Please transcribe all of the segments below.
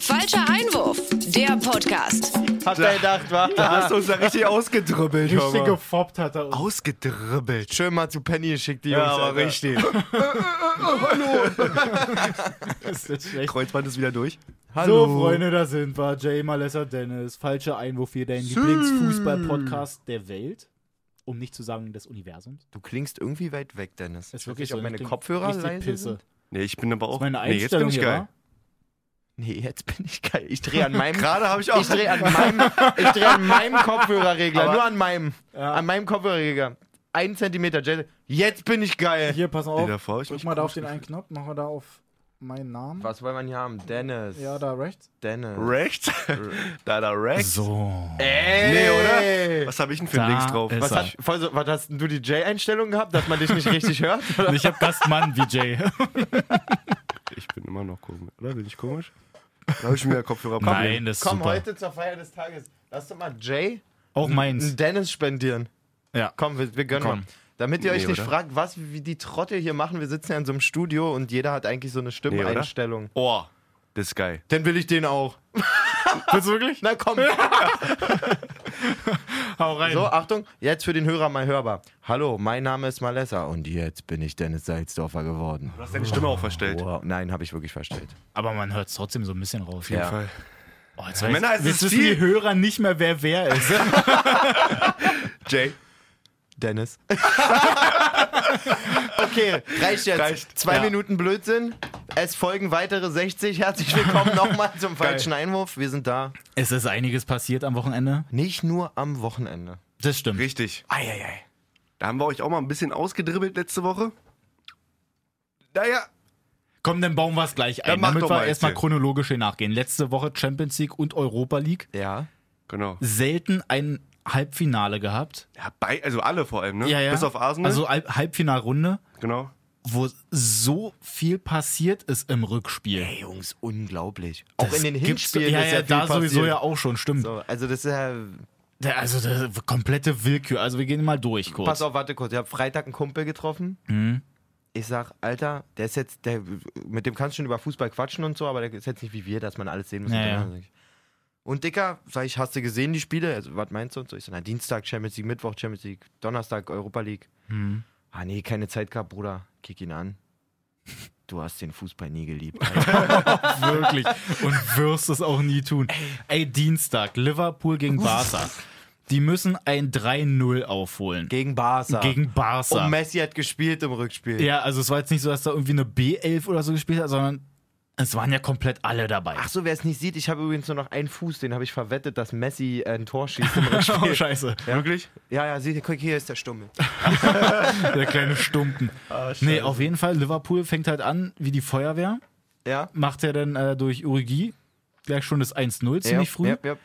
Falscher Einwurf, der Podcast. Hat er gedacht, wa? Da hast du uns ja richtig ausgedribbelt, Richtig Hammer. gefoppt hat er uns. Ausgedribbelt. Schön mal zu Penny geschickt, die Jungs. Ja, aber richtig. ist jetzt schlecht. Kreuzband ist wieder durch. So, Freunde, da sind wir. Jay Malessa Dennis. Falscher Einwurf hier, dein Lieblingsfußball-Podcast der Welt. Um nicht zu sagen des Universums. Du klingst irgendwie weit weg, Dennis. Ist Ich wirklich nicht, ob so. meine Kopfhörer richtig leise Pisse. sind. Nee, ich bin aber auch. Das meine nee, jetzt bin Einstellung ich hier, geil. wa? Nee, jetzt bin ich geil. Ich drehe an meinem. Gerade habe ich auch. Ich drehe an meinem, ich drehe an meinem Kopfhörerregler, Aber- nur an meinem, Ja. an meinem Kopfhörerregler. Ein Zentimeter, Jay. Jetzt bin ich geil. Hier, pass auf. davor Drück mal da auf den einen Knopf. Machen wir da auf meinen Namen. Was wollen wir hier haben? Dennis. Ja, da rechts. Dennis. Rechts? da, da, rechts. So. Ey, Nee, oder? Was habe ich denn für Da Links drauf? Was, hat, voll so, was hast denn du die J-Einstellung gehabt, dass man dich nicht richtig hört? Ich hab Gastmann wie Jay. Ich bin immer noch komisch. Oder? Bin ich komisch? Da habe ich mir Kopfhörer Nein, das ist Komm, super. heute zur Feier des Tages. Lass doch mal Jay Auch einen meins. Dennis spendieren. Ja. Komm, wir, wir gönnen Komm. mal. Damit ihr euch Nee, nicht oder? fragt, was wie die Trottel hier machen, wir sitzen ja in so einem Studio und jeder hat eigentlich so eine Stimmeinstellung. Oh, das ist geil. Dann will ich den auch. Willst du wirklich? Na komm. Hau rein. So, Achtung, jetzt für den Hörer mal hörbar. Hallo, mein Name ist Malessa und jetzt bin ich Dennis Salzdorfer geworden. Du hast deine Stimme auch verstellt. Wow. Nein, habe ich wirklich verstellt. Aber man hört es trotzdem so ein bisschen raus. Auf jeden Ja. Fall. Oh, jetzt weiß, Männer, es jetzt ist wissen viel- die Hörer nicht mehr, wer wer ist. Jay. Dennis. okay, reicht jetzt. Reicht. Zwei Ja. Minuten Blödsinn. Es folgen weitere 60. Herzlich willkommen nochmal zum falschen Einwurf. Wir sind da. es ist einiges passiert am Wochenende. Nicht nur am Wochenende. Das stimmt. Richtig. Eieiei. Da haben wir euch auch mal ein bisschen ausgedribbelt letzte Woche. Naja, Komm, dann bauen wir es gleich ein, damit wir erstmal chronologisch hier nachgehen. Letzte Woche Champions League und Europa League. Ja. genau. Selten ein Halbfinale gehabt. Ja, bei, also alle vor allem, ne? Ja, ja. Bis auf Arsenal. Also Halb Halbfinalrunde, genau. Wo so viel passiert ist im Rückspiel. Ey, Jungs, unglaublich. Auch Das in den Hinspielen ja, ist ja, ja, da viel sowieso passiert. ja auch schon, stimmt. So, also das ist ja... Der, also der, komplette Willkür. Also wir gehen mal durch kurz. Pass auf, warte kurz. Ich habe Freitag einen Kumpel getroffen. Mhm. Ich sag, Alter, der ist jetzt, der, mit dem kannst du schon über Fußball quatschen und so, aber der ist jetzt nicht wie wir, dass man alles sehen muss. Ja, und. Und Dicker, sag ich, hast du gesehen die Spiele? Also, was meinst du? Und so, ich sag, na, Dienstag Champions League, Mittwoch Champions League, Donnerstag Europa League. Mhm. Ah, nee, keine Zeit gehabt, Bruder. Kick ihn an. Du hast den Fußball nie geliebt. Wirklich. Und wirst es auch nie tun. Ey, Dienstag, Liverpool gegen Barca. Die müssen ein 3-0 aufholen. Gegen Barca. Gegen Barca. Und Messi hat gespielt im Rückspiel. ja, also es war jetzt nicht so, dass da irgendwie eine B11 oder so gespielt hat, sondern es waren ja komplett alle dabei. Ach so, wer es nicht sieht, ich habe übrigens nur noch einen Fuß, den habe ich verwettet, dass Messi äh, ein Tor schießt im Rückspiel. Oh, scheiße. Wirklich? ja, ja, sieh, guck, hier ist der Stummel. Der kleine Stumpen. nee, auf jeden Fall, Liverpool fängt halt an wie die Feuerwehr. Ja? Macht er dann äh, durch Urigi gleich schon das 1-0 ziemlich ja, früh. Ja, ja.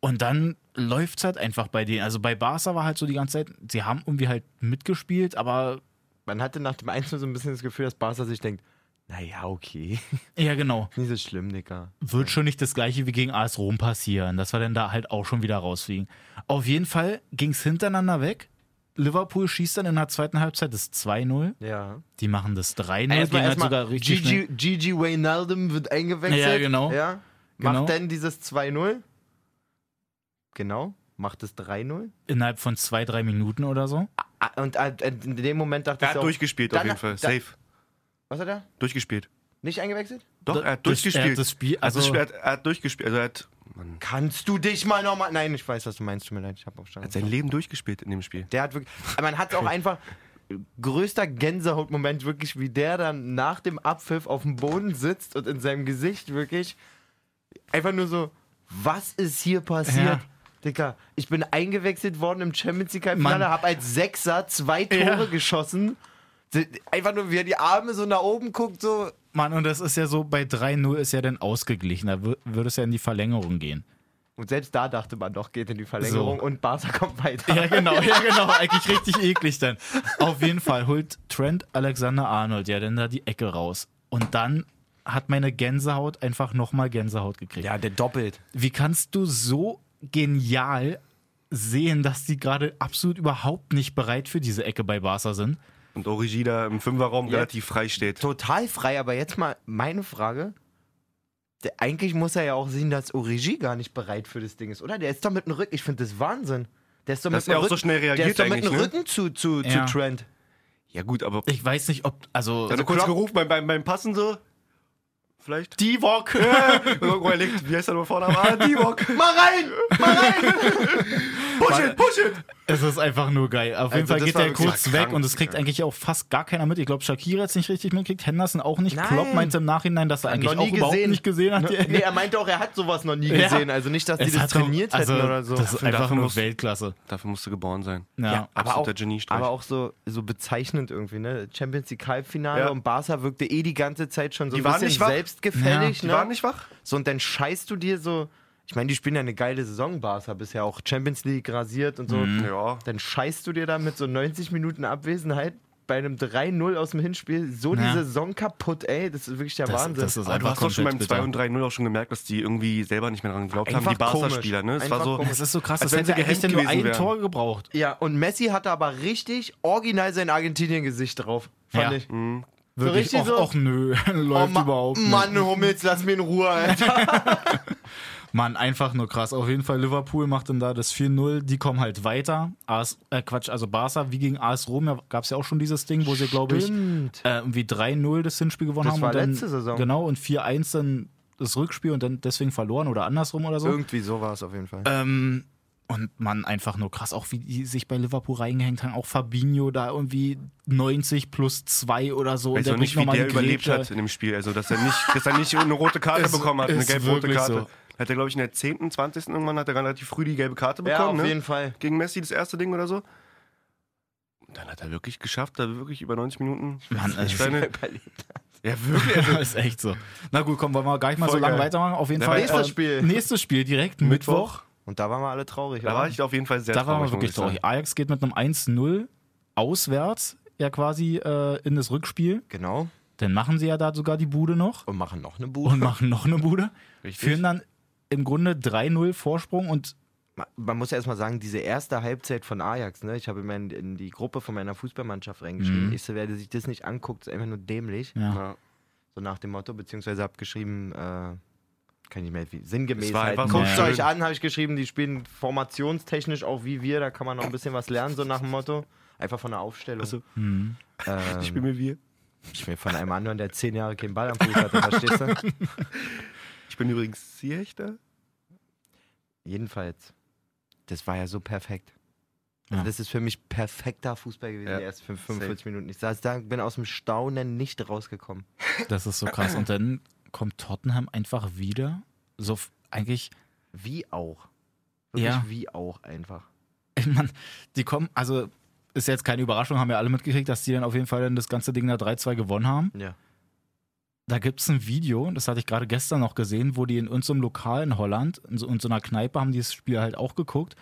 Und dann läuft es halt einfach bei denen. Also bei Barca war halt so die ganze Zeit, sie haben irgendwie halt mitgespielt, aber Man hatte nach dem 1 so ein bisschen das Gefühl, dass Barca sich denkt, naja, okay. ja genau. Nicht so schlimm, Dicker. Wird schon nicht das gleiche wie gegen AS Rom passieren, dass wir dann da halt auch schon wieder rausfliegen. Auf jeden Fall ging es hintereinander weg. Liverpool schießt dann in der zweiten Halbzeit das 2-0. Ja. Die machen das 3-0, ging Erstmal, halt erstmal sogar richtig schnell. Gigi, Gigi Wijnaldum wird eingewechselt. Ja, genau. Ja. Macht Genau. dann dieses 2-0. Genau. Macht es 3-0. innerhalb von zwei, drei Minuten oder so. Ah, Und äh, in dem Moment dachte Er ich hat so, durchgespielt dann- auf jeden Fall. da- Safe. Was hat er? Durchgespielt. Nicht eingewechselt? Doch, er hat durchgespielt. er hat das Spiel- Also, also- er, hat, er hat durchgespielt. Also er hat, Mann, Kannst du dich mal nochmal. Nein, ich weiß, was du meinst. Tut mir leid, ich habe er hat sein Leben durchgespielt in dem Spiel. Der hat wirklich. Man hat auch einfach. Größter Gänsehautmoment wirklich, wie der dann nach dem Abpfiff auf dem Boden sitzt und in seinem Gesicht wirklich einfach nur so, was ist hier passiert? Ja. Dicker, ich bin eingewechselt worden im Champions League Finale, Mann. habe als Sechser zwei Tore Ja. geschossen. Einfach nur, wie er die Arme so nach oben guckt, so. Mann, und das ist ja so, bei 3-0 ist ja dann ausgeglichen. Da wür- würde es ja in die Verlängerung gehen. Und selbst da dachte man doch, geht in die Verlängerung So. und Barca kommt weiter. Ja, genau, ja, genau. Eigentlich richtig eklig dann. Auf jeden Fall holt Trent Alexander-Arnold ja dann da die Ecke raus. Und dann hat meine Gänsehaut einfach nochmal Gänsehaut gekriegt. Ja, der doppelt. Wie kannst du so genial sehen, dass die gerade absolut überhaupt nicht bereit für diese Ecke bei Barca sind? Und Origi da im Fünferraum Ja. relativ frei steht. Total frei, aber jetzt mal meine Frage. der, eigentlich muss er ja auch sehen, dass Origi gar nicht bereit für das Ding ist, oder? Der ist doch mit dem Rücken, ich finde das Wahnsinn. Der ist doch Dass mit dem er auch so Rücken, schnell der reagiert ist doch mit eigentlich, dem ne? Rücken zu, zu, Ja. zu Trent. Ja gut, aber Ich weiß nicht, ob, also, also kurz Klopp- gerufen beim, beim, beim Passen so. Vielleicht. Divok. Irgendwo er liegt, wie heißt er nur vorne? Ah, Divok. Mal rein! Mal rein! Push it, push it. Es ist einfach nur geil. Auf jeden Also Fall das geht der kurz krank, weg und es kriegt ja. eigentlich auch fast gar keiner mit. Ich glaube, Shakira hat es nicht richtig mitgekriegt, Henderson auch nicht. Nein. Klopp meinte im Nachhinein, dass er eigentlich Noch auch nie überhaupt gesehen. nicht gesehen hat. die- nee, er meinte auch, er hat sowas noch nie Ja. gesehen. Also nicht, dass die Es das hat doch- trainiert also, hätten oder so. Das ist einfach nur Weltklasse. Dafür musst du geboren sein. Ja. aber auch, aber auch so, so bezeichnend irgendwie, ne? Champions League Halbfinale Ja. und Barca wirkte eh die ganze Zeit schon so Die ein waren bisschen nicht wach. selbstgefällig, Die ne? waren nicht wach? So, und dann scheißt du dir so. Ich meine, die spielen ja eine geile Saison, Barca, bisher auch Champions League rasiert und so. Mhm. Ja. Dann scheißt du dir da mit so 90 Minuten Abwesenheit bei einem 3-0 aus dem Hinspiel so Ja. die Saison kaputt, ey. Das ist wirklich der Das, Wahnsinn. das ist Aber du hast doch schon beim komplett 2 bitter. und 3-0 auch schon gemerkt, dass die irgendwie selber nicht mehr dran geglaubt haben, die Barca-Spieler. Ne? Es war so, komisch. Es ist so krass, Als das hätte eigentlich nur ein wären. Tor gebraucht. ja, und Messi hatte aber richtig original sein Argentinien-Gesicht drauf, fand Ja. ich. Wirklich, richtig och, so- och nö, läuft Ma- überhaupt nicht. Mann, Hummels, lass mir in Ruhe, Alter. Mann, einfach nur krass. Auf jeden Fall, Liverpool macht dann da das 4-0. Die kommen halt weiter. AS, äh, Quatsch, also Barca, wie gegen AS Rom, da gab es ja auch schon dieses Ding, wo sie, glaube ich, äh, irgendwie 3-0 das Hinspiel gewonnen Das haben. war und dann, letzte Saison. Genau, und 4-1 dann das Rückspiel und dann deswegen verloren oder andersrum oder so. Irgendwie so war es auf jeden Fall. Ähm, und man einfach nur krass, auch wie die sich bei Liverpool reingehängt haben. Auch Fabinho da irgendwie 90 plus 2 oder so. weiß und auch nicht, wie der überlebt hat in dem Spiel. Also, dass er nicht, dass er nicht eine rote Karte Ist- bekommen hat, eine gelb-rote Karte. so. Hat er, glaube ich, in der 10., 20. irgendwann hat er relativ früh die gelbe Karte ja, bekommen. auf ne? jeden Fall. Gegen Messi das erste Ding oder so. Und dann hat er wirklich geschafft, da wirklich über 90 Minuten. Mann, ich also- Überlebt. ja, wirklich. ist echt so. Na gut, komm, wollen wir gar nicht mal Voll so lange geil. weitermachen. Auf jeden Ja, Fall. nächstes äh, Spiel. Nächstes Spiel direkt, Mittwoch. Und da waren wir alle traurig, Da oder? war ich auf jeden Fall sehr Da waren wir traurig. wirklich traurig. Ajax geht mit einem 1-0 auswärts ja quasi äh, in das Rückspiel. Genau. Dann machen sie ja da sogar die Bude noch Und machen noch eine Bude. und machen noch eine Bude. Richtig. Führen dann im Grunde 3-0 Vorsprung und Ma- Man muss ja erstmal sagen, diese erste Halbzeit von Ajax, ne? ich habe in, mein, in die Gruppe von meiner Fußballmannschaft reingeschrieben, Mhm. ich so, wer sich das nicht anguckt, ist einfach nur dämlich. ja. Ja. So nach dem Motto, beziehungsweise habe geschrieben, äh, kann ich mehr, wie, sinngemäß Es halt. so Guckt schön. euch an, habe ich geschrieben, die spielen formationstechnisch auch wie wir, da kann man noch ein bisschen was lernen, so nach dem Motto. Einfach von der Aufstellung. Also, Hm. ähm, ich bin mir wir. ich will von einem anderen, der zehn Jahre keinen Ball am Fuß hatte, verstehst du? Ich bin übrigens Ziehechter. Jedenfalls, das war ja so perfekt. Also Ja. das ist für mich perfekter Fußball gewesen, Ja, die ersten 45 Minuten. Ich saß da, bin aus dem Staunen nicht rausgekommen. Das ist so krass. Und dann kommt Tottenham einfach wieder. So eigentlich, Wie auch. Wirklich Ja. wie auch einfach. ich mein, die kommen, also ist jetzt keine Überraschung, haben ja alle mitgekriegt, dass die dann auf jeden Fall dann das ganze Ding da 3-2 gewonnen haben. Ja. Da gibt es ein Video, das hatte ich gerade gestern noch gesehen, wo die in unserem Lokal in Holland, in so, in so einer Kneipe, haben die das Spiel halt auch geguckt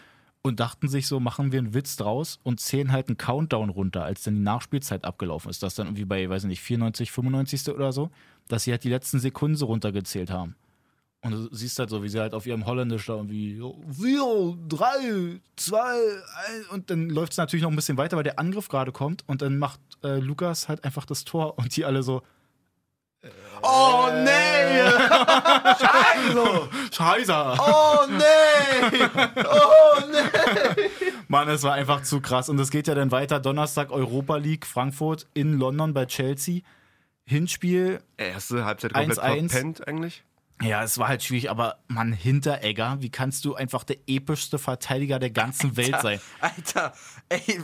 und dachten sich so, machen wir einen Witz draus und zählen halt einen Countdown runter, als dann die Nachspielzeit abgelaufen ist. Das dann irgendwie bei, weiß ich nicht, 94, 95. oder so, dass sie halt die letzten Sekunden so runtergezählt haben. Und du siehst halt so, wie sie halt auf ihrem Holländisch da irgendwie so, vier, drei, zwei, ein, und dann läuft es natürlich noch ein bisschen weiter, weil der Angriff gerade kommt und dann macht äh, Lukas halt einfach das Tor und die alle so, Oh nee! so, Scheiße. Oh nee! Oh nee! Mann, es war einfach zu krass. Und es geht ja dann weiter. Donnerstag Europa League, Frankfurt in London bei Chelsea. Hinspiel, Erste Halbzeit komplett 1-1. verpennt eigentlich. ja, es war halt schwierig, aber Mann, Hinteregger, wie kannst du einfach der epischste Verteidiger der ganzen Welt sein? Alter, ey,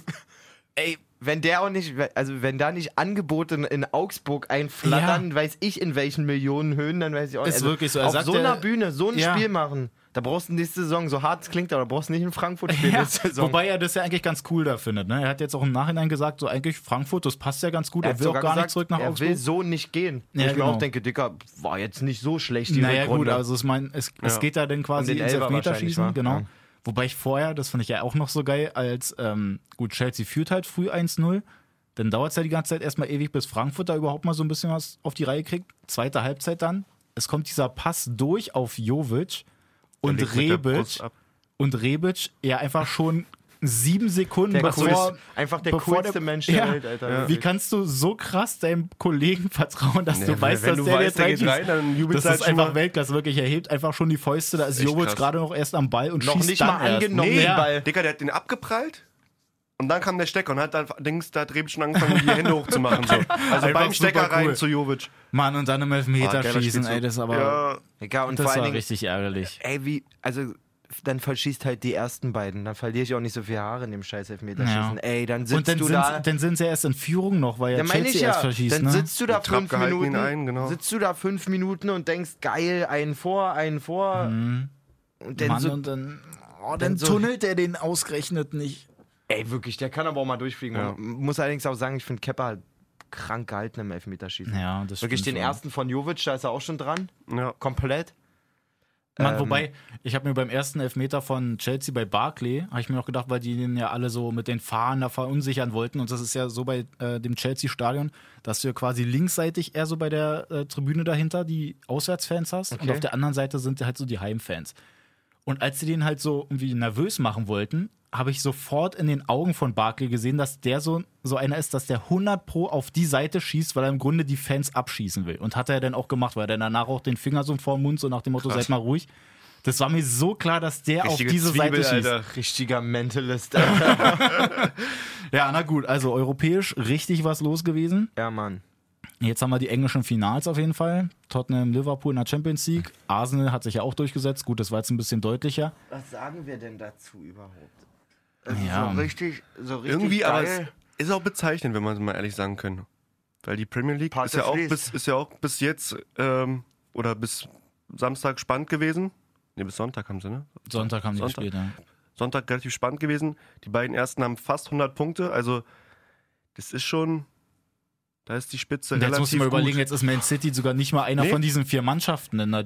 ey, wenn der auch nicht, also wenn da nicht Angebote in, Augsburg einflattern, weiß ich in welchen Millionenhöhen, dann weiß ich auch Ist also wirklich so. Er Auf so ja- einer Bühne so ein Ja. Spiel machen, da brauchst du nächste Saison, so hart es klingt, aber da brauchst du nicht in Frankfurt spielen Ja, Saison. wobei er das ja eigentlich ganz cool da findet. Ne? Er hat jetzt auch im Nachhinein gesagt, so eigentlich Frankfurt, das passt ja ganz gut. er Er, will auch gar gesagt, nicht zurück nach er Augsburg. will so nicht gehen. Ja, ich mir genau. auch denke, Dicker, war jetzt nicht so schlecht die Naja, Rückrunde. gut, also ich meine, es, es Ja. geht ja dann quasi ins Elfmeterschießen, genau. Ja. Wobei ich vorher, das fand ich ja auch noch so geil, als ähm, gut, Chelsea führt halt früh 1-0. Dann dauert es ja die ganze Zeit erstmal ewig, bis Frankfurt da überhaupt mal so ein bisschen was auf die Reihe kriegt. Zweite Halbzeit dann. Es kommt dieser Pass durch auf Jovic und Rebic. Und Rebic ja einfach schon sieben Sekunden Der bevor. coolste, einfach der coolste der- Mensch der Ja. Welt, Alter. Wie kannst du so krass deinem Kollegen vertrauen, dass du Ja, weißt, wenn dass du der weißt, jetzt der geht rein, dann jubelst Das du ist halt schon einfach mal. Weltklasse, wirklich. Er hebt einfach schon die Fäuste, da ist Jovic gerade noch erst am Ball und Noch schießt nicht dann mal erst. angenommen, Nee, den Ball. Digga, der hat den abgeprallt. Und dann kam der Stecker und hat dann Dings, da hat Rebic schon angefangen, die Hände hochzumachen. So. Also Einfach beim Stecker cool. rein zu Jovic. Mann, und dann im Elfmeter Ah, schießen, ey, das ist aber. Ja, Egal, und das vor allen war Dingen, richtig ärgerlich. ey, wie, also, dann verschießt halt die ersten beiden. Dann verliere ich auch nicht so viel Haare in dem scheiß Elfmeterschießen. Ja. Ey, dann sitzt Und dann du sind, da. dann sind sie erst in Führung noch, weil ja Chelsea ich ja. erst verschießt, dann ne? sitzt du da Und fünf Minuten, ein, genau. sitzt du da fünf Minuten und denkst, geil, einen vor, einen vor. Und dann Mann, so, und dann, oh, dann dann so- tunnelt er den ausgerechnet nicht. ey, wirklich, der kann aber auch mal durchfliegen. Ja. Muss allerdings auch sagen, ich finde Kepper halt krank gehalten im Elfmeterschießen. Ja, das Wirklich den wohl. ersten von Jovic, da ist er auch schon dran. ja. Komplett. Mann, Ähm, wobei, ich habe mir beim ersten Elfmeter von Chelsea bei Barclay, habe ich mir noch gedacht, weil die den ja alle so mit den Fahnen da verunsichern wollten. Und das ist ja so bei äh, dem Chelsea-Stadion, dass du ja quasi linksseitig eher so bei der äh, Tribüne dahinter die Auswärtsfans hast. Und Okay. auf der anderen Seite sind halt so die Heimfans. Und als sie den halt so irgendwie nervös machen wollten, habe ich sofort in den Augen von Barkley gesehen, dass der so, so einer ist, dass der 100 pro auf die Seite schießt, weil er im Grunde die Fans abschießen will. Und hat er dann auch gemacht, weil er dann danach auch den Finger so vor den Mund, so nach dem Motto, seid mal ruhig. Das war mir so klar, dass der Richtige auf diese Zwiebel, Seite schießt. Alter. Richtiger Mentalist. Ja, na gut, also europäisch richtig was los gewesen. ja, Mann. Jetzt haben wir die englischen Finals auf jeden Fall. Tottenham, Liverpool in der Champions League. Arsenal hat sich ja auch durchgesetzt. Gut, das war jetzt ein bisschen deutlicher. Was sagen wir denn dazu überhaupt? Ja. So richtig, so richtig Irgendwie, aber es geil. ist auch bezeichnend, wenn man es mal ehrlich sagen können. Weil die Premier League Part ist ja, auch bis, ist ja auch bis jetzt ähm, oder bis Samstag spannend gewesen. Ne, bis Sonntag haben sie, ne? Sonntag haben die Sonntag. gespielt, ja. Sonntag relativ spannend gewesen. Die beiden ersten haben fast 100 Punkte. Also, das ist schon. Da ist die Spitze jetzt relativ musst du mal überlegen, gut. jetzt ist Man City sogar nicht mal einer Nee. von diesen vier Mannschaften, in der-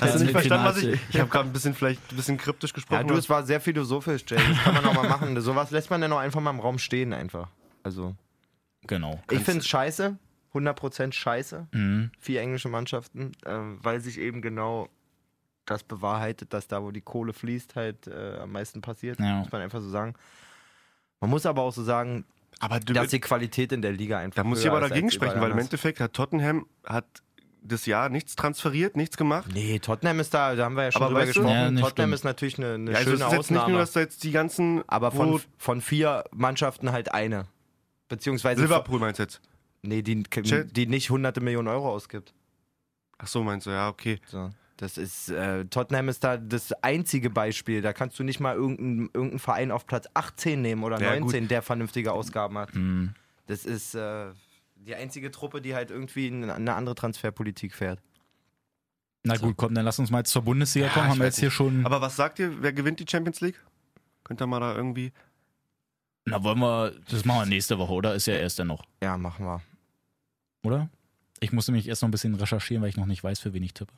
Hast du nicht verstanden, was ich. Ich habe gerade ein bisschen vielleicht ein bisschen kryptisch Ja, gesprochen. du, es war sehr philosophisch, Jay. Das kann man auch mal machen. Sowas lässt man dann auch einfach mal im Raum stehen, einfach. Also, Genau. ich finde es scheiße. 100% scheiße. Mhm. Vier englische Mannschaften, ähm, weil sich eben genau das bewahrheitet, dass da, wo die Kohle fließt, halt äh, am meisten passiert. Ja. Muss man einfach so sagen. Man muss aber auch so sagen, aber du, dass die Qualität in der Liga einfach. da muss ich aber dagegen sprechen, weil im. Endeffekt hat Tottenham hat das Jahr nichts transferiert, nichts gemacht. Nee, Tottenham ist da, da haben wir ja schon Aber drüber weißt du- gesprochen. Ja, Tottenham stimmt. ist natürlich eine, eine Ja, also es schöne ist jetzt nicht Ausnahme. nur, dass da jetzt die ganzen. aber von, von vier Mannschaften halt eine. Beziehungsweise Liverpool meinst du jetzt? Nee, die, die nicht hunderte Millionen Euro ausgibt. Ach so, meinst du, ja, okay. So. Das ist, äh, Tottenham ist da das einzige Beispiel. Da kannst du nicht mal irgendeinen irgendein Verein auf Platz 18 nehmen oder Ja, 19, der vernünftige Ausgaben hat. Mhm. Das ist äh, die einzige Truppe, die halt irgendwie eine, eine andere Transferpolitik fährt. Na gut, komm, dann lass uns mal jetzt zur Bundesliga Ja, kommen. Haben wir jetzt hier schon. Aber was sagt ihr, wer gewinnt die Champions League? Könnt ihr mal da irgendwie. Na, wollen wir. Das machen wir nächste Woche, oder? Ist ja erst dann noch, Ja, machen wir. oder? Ich muss nämlich erst noch ein bisschen recherchieren, weil ich noch nicht weiß, für wen ich tippe.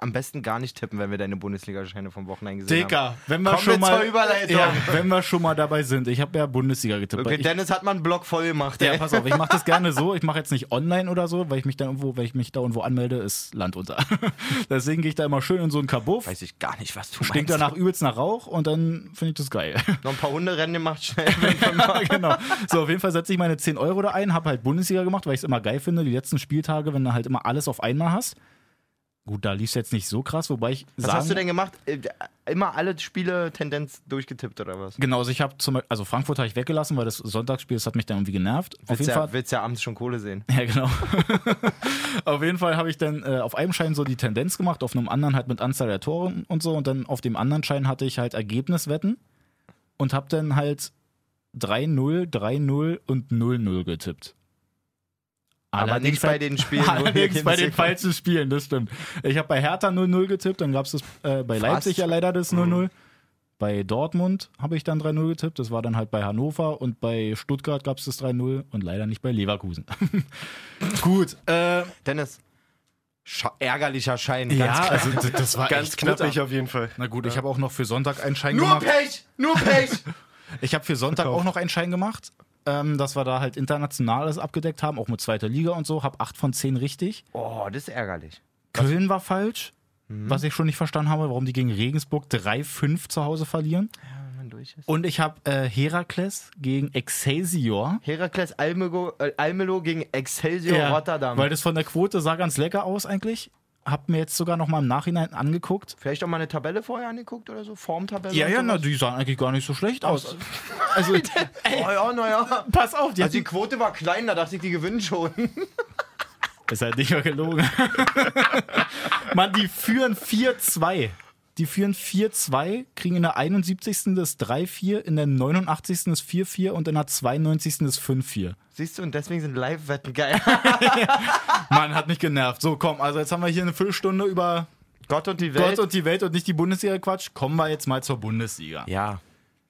Am besten gar nicht tippen, wenn wir deine Bundesliga-Scheine vom Wochenende gesehen haben. Dicker, wenn wir Kommen schon wir mal. Ja, wenn wir schon mal dabei sind. Ich habe ja Bundesliga getippt. Okay, Ich- Dennis hat mal einen Block voll gemacht. Ja, ey. pass auf, ich mache das gerne so. Ich mache jetzt nicht online oder so, weil ich mich dann irgendwo, weil ich mich da irgendwo anmelde, ist Land unter. Deswegen gehe ich da immer schön in so einen Kabuff, Weiß ich gar nicht, was du stinkt meinst. danach übelst nach Rauch und dann finde ich das geil. Noch ein paar Hunderennen gemacht schnell. genau. So, auf jeden Fall setze ich meine 10 Euro da ein, habe halt Bundesliga gemacht, weil ich es immer geil finde, die letzten Spieltage, wenn du halt immer alles auf einmal hast. Gut, da lief es jetzt nicht so krass, wobei ich Was sagen, hast du denn gemacht? Äh, Immer alle Spiele Tendenz durchgetippt oder was? Genau, also ich habe zum Beispiel, also Frankfurt habe ich weggelassen, weil das Sonntagsspiel, das hat mich dann irgendwie genervt. Auf Willst jeden Fall. ja, willst ja abends schon Kohle sehen. Ja, genau. auf jeden Fall habe ich dann äh, auf einem Schein so die Tendenz gemacht, auf einem anderen halt mit Anzahl der Tore und so. Und dann auf dem anderen Schein hatte ich halt Ergebniswetten und habe dann halt 3-0, 3-0 und 0-0 getippt. Aber nicht bei den Spielen, Allerdings bei den falschen Spielen, das stimmt. Ich habe bei Hertha 0-0 getippt, dann gab es äh, bei Leipzig ja leider das 0-0. Bei Dortmund habe ich dann 3-0 getippt, das war dann halt bei Hannover und bei Stuttgart gab es das 3-0 und leider nicht bei Leverkusen. Gut, äh, Dennis, scha ärgerlicher Schein. ja, klar. also das war Ganz knappig auf jeden Fall. Na gut, ich habe auch noch für Sonntag einen Schein nur gemacht. Pech! Nur Pech! Ich habe für Sonntag auch noch einen Schein gemacht, ähm, dass wir da halt internationales abgedeckt haben, auch mit zweiter Liga und so. Hab 8 von 10 richtig. oh, das ist ärgerlich. Köln war falsch, Mhm. was ich schon nicht verstanden habe, warum die gegen Regensburg 3-5 zu Hause verlieren. Solches. Und ich habe äh, Herakles gegen Excelsior. Herakles Almelo, äh, Almelo gegen Excelsior Rotterdam. Weil das von der Quote sah ganz lecker aus eigentlich. Hab mir jetzt sogar noch mal im Nachhinein angeguckt. Vielleicht auch mal eine Tabelle vorher angeguckt oder so? Formtabelle? Ja, ja, na, die sahen eigentlich gar nicht so schlecht aus. Also, ey, Oh ja, naja. pass auf, die Also die Quote war klein, da dachte ich, die gewinnen schon. ist halt nicht mehr gelogen. Mann, die führen 4-2. Die führen 4-2, kriegen in der 71. das 3-4, in der 89. das 4-4 und in der 92. das 5-4. Siehst du, und deswegen sind Live-Wetten geil. Mann, hat mich genervt. So, komm, also jetzt haben wir hier eine Viertelstunde über Gott und die Welt. Gott und die Welt und nicht die Bundesliga Quatsch. Kommen wir jetzt mal zur Bundesliga. ja.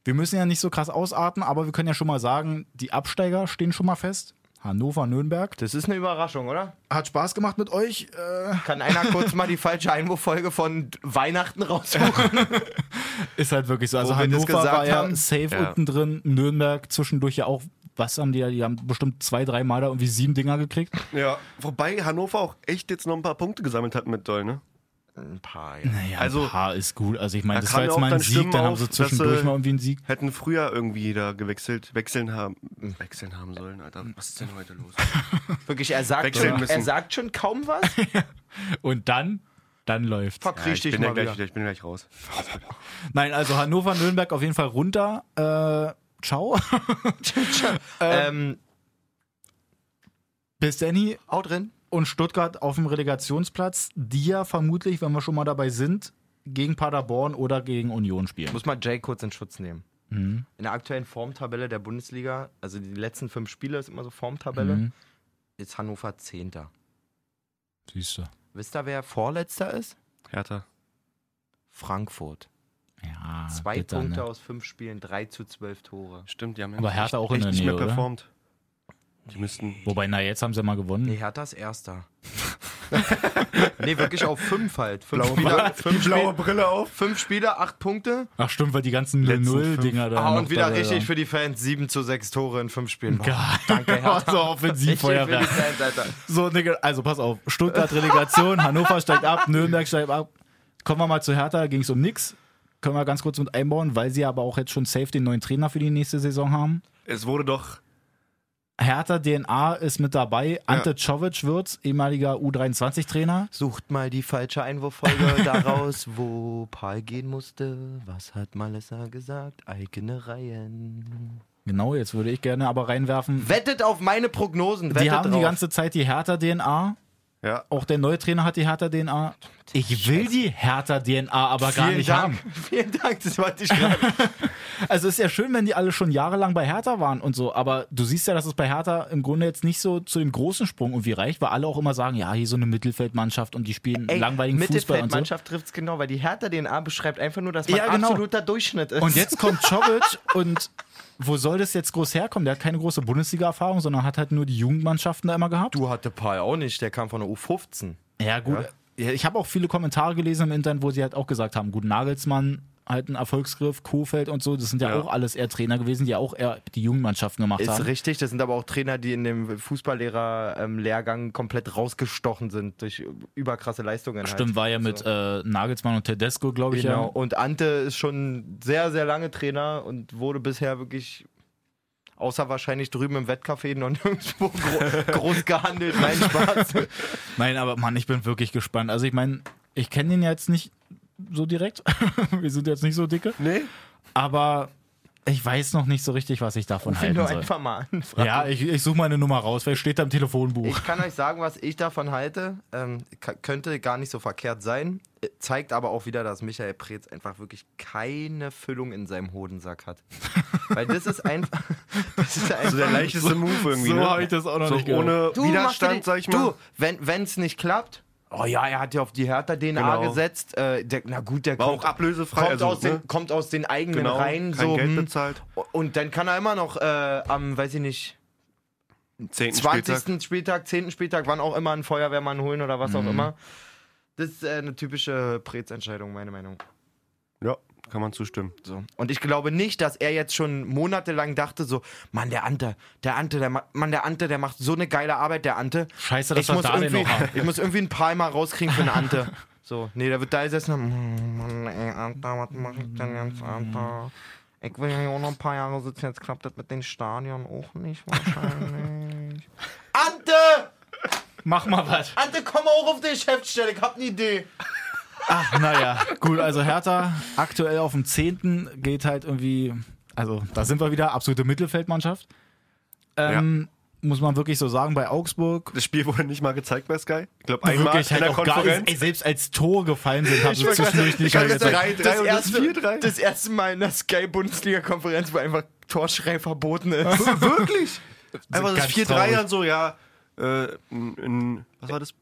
Wir müssen ja nicht so krass ausarten, aber wir können ja schon mal sagen, die Absteiger stehen schon mal fest. Hannover, Nürnberg. Das ist eine Überraschung, oder? Hat Spaß gemacht mit euch. Äh, Kann einer kurz mal die falsche Einwurffolge von Weihnachten raussuchen? ist halt wirklich so. Also Wo Hannover war ja haben. safe Ja. unten drin. Nürnberg zwischendurch ja auch. Was haben die ja? Die haben bestimmt zwei, drei Mal da irgendwie sieben Dinger gekriegt. Ja. Wobei Hannover auch echt jetzt noch ein paar Punkte gesammelt hat mit Doll, ne? Ein paar, ja. Naja, Also, ein paar ist gut. Also ich meine, da das war jetzt mal ein Sieg, stimmen dann haben sie zwischendurch sie- mal irgendwie einen Sieg. Hätten früher irgendwie da gewechselt, wechseln haben, wechseln haben sollen, Alter. Was ist denn heute los? Wirklich, er sagt, Wechseln schon, müssen. er sagt schon kaum was. Und dann, dann läuft. Verkriech Ja, ich, dich bin ja mal gleich, wieder. wieder, ich bin gleich raus. Nein, also Hannover, Nürnberg auf jeden Fall runter. Äh, ciao. ähm, Bis Danny haut drin. Und Stuttgart auf dem Relegationsplatz, die ja vermutlich, wenn wir schon mal dabei sind, gegen Paderborn oder gegen Union spielen. Muss mal Jay kurz in Schutz nehmen. Mhm. In der aktuellen Formtabelle der Bundesliga, also die letzten fünf Spiele ist immer so Formtabelle, Mhm. ist Hannover Zehnter. Siehst du. Wisst ihr, wer Vorletzter ist? Hertha. Frankfurt. Ja, Zwei bitter, Punkte ne? aus fünf Spielen, drei zu zwölf Tore. Stimmt, die haben Aber Hertha auch in echt der nicht Nähe, mehr oder? Die müssten. Wobei, na, jetzt haben sie mal gewonnen. Nee, Hertha ist Erster. nee, wirklich auf fünf halt. Fünf Spieler, fünf, Spiel, Brille auf. fünf Spieler, acht Punkte. Ach stimmt, weil die ganzen Letzten 0-0-Dinger da. Ah, und wieder richtig waren. für die Fans. Sieben zu sechs Tore in fünf Spielen. Boah, Geil. danke, Hertha. so Offensivfeuerwerk. So, Digga, also pass auf. Stuttgart Relegation, Hannover steigt ab, Nürnberg steigt ab. Kommen wir mal zu Hertha, ging es um nix. Können wir ganz kurz mit einbauen, weil sie aber auch jetzt schon safe den neuen Trainer für die nächste Saison haben. Es wurde doch. Hertha DNA ist mit dabei. Ante Czovic wird's, ehemaliger U23-Trainer. Sucht mal die falsche Einwurffolge daraus, wo Paul gehen musste. Was hat Malessa gesagt? Eigene Reihen. Genau, jetzt würde ich gerne aber reinwerfen. Wettet auf meine Prognosen. Wettet Die haben drauf. die ganze Zeit die Hertha-DNA. Ja. Auch der neue Trainer hat die Hertha-DNA. Ich will die Hertha-DNA aber gar Vielen nicht Dank. haben. Vielen Dank, das wollte ich gerade. Also ist ja schön, wenn die alle schon jahrelang bei Hertha waren und so, aber du siehst ja, dass es bei Hertha im Grunde jetzt nicht so zu dem großen Sprung irgendwie reicht, weil alle auch immer sagen, ja, hier so eine Mittelfeldmannschaft und die spielen langweiligen Fußball und so. Mittelfeldmannschaft trifft es genau, weil die Hertha-DNA beschreibt einfach nur, dass man Ja, genau. absoluter Durchschnitt ist. Und jetzt kommt Czovic und wo soll das jetzt groß herkommen? Der hat keine große Bundesliga-Erfahrung, sondern hat halt nur die Jugendmannschaften da immer gehabt. Du hatte Paul auch nicht, der kam von der U15. Ja, gut. Ja, Ich habe auch viele Kommentare gelesen im Internet, wo sie halt auch gesagt haben, gut, Nagelsmann halt ein Erfolgsgriff, Kofeld und so, das sind ja, Ja. auch alles eher Trainer gewesen, die ja auch eher die Jugendmannschaften gemacht Ist haben. richtig, das sind aber auch Trainer, die in dem Fußballlehrer-Lehrgang komplett rausgestochen sind durch überkrasse Leistungen. Stimmt, halt. war ja mit So. äh, Nagelsmann und Tedesco, glaube ich, Genau. ja. Und Ante ist schon sehr, sehr lange Trainer und wurde bisher wirklich, außer wahrscheinlich drüben im Wettcafé, noch nirgendwo gro groß gehandelt. Nein, Spaß. Nein, aber Mann, ich bin wirklich gespannt. Also ich meine, ich kenne ihn jetzt nicht so direkt. Wir sind jetzt nicht so dicke. Nee? Aber ich weiß noch nicht so richtig, was ich davon Ruf halten nur soll. einfach mal an. Frag Ja, ich, ich suche meine Nummer raus, weil steht da im Telefonbuch. Ich kann euch sagen, was ich davon halte. Ähm, könnte gar nicht so verkehrt sein. Äh, Zeigt aber auch wieder, dass Michael Preetz einfach wirklich keine Füllung in seinem Hodensack hat. Weil das ist einfach. Das ist einfach So der leichteste Move irgendwie. so ne? habe ich das auch noch so nicht gehört. ohne Du, Widerstand, dir sag ich den- mal. Du, wenn es nicht klappt. Oh ja, er hat ja auf die Hertha-DNA Genau. gesetzt. Äh, der, na gut, der War kommt, auch ablösefrei. kommt, also, aus ne? den, kommt aus den eigenen genau, Reihen. kein so, Geld hm. bezahlt. Und dann kann er immer noch äh, am, weiß ich nicht, Zehnten 20. Spieltag. Spieltag. 10. Spieltag, wann auch immer einen Feuerwehrmann holen oder was auch immer. Das ist äh, eine typische Prez-Entscheidung, meine Meinung. Ja, kann man zustimmen. So. Und ich glaube nicht, dass er jetzt schon monatelang dachte, so, Mann, der Ante, der Ante, der, ma- Mann, der Ante, der macht so eine geile Arbeit, der Ante. Scheiße, dass ich muss, da irgendwie, ich muss irgendwie ein paar Mal rauskriegen für eine Ante. So, nee, der wird da gesessen. "Hm, Mann, ey, Ante, was mach ich denn jetzt, Ante? Ich will ja hier auch noch ein paar Jahre sitzen, jetzt klappt das mit den Stadion auch nicht wahrscheinlich. Ante! Mach mal was. Ante, komm mal hoch auf die Geschäftsstelle, ich hab eine Idee. Ach, naja, gut, also Hertha aktuell auf dem 10. geht halt irgendwie, also da sind wir wieder, absolute Mittelfeldmannschaft. Ähm, Muss man wirklich so sagen, bei Augsburg. Das Spiel wurde nicht mal gezeigt bei Sky. Ich glaube, einmal Wirklich in halt der auch gar, Konferenz. ey, selbst als Tore gefallen sind, haben sie zwischendurch nicht ich mal gezeigt. drei, drei das, erste, vier, drei. das erste Mal in der Sky-Bundesliga-Konferenz, wo einfach Torschrei verboten ist. Wirklich? Einfach das ganz 4-3 traurig. dann so, ja. Äh, in, in, was war das?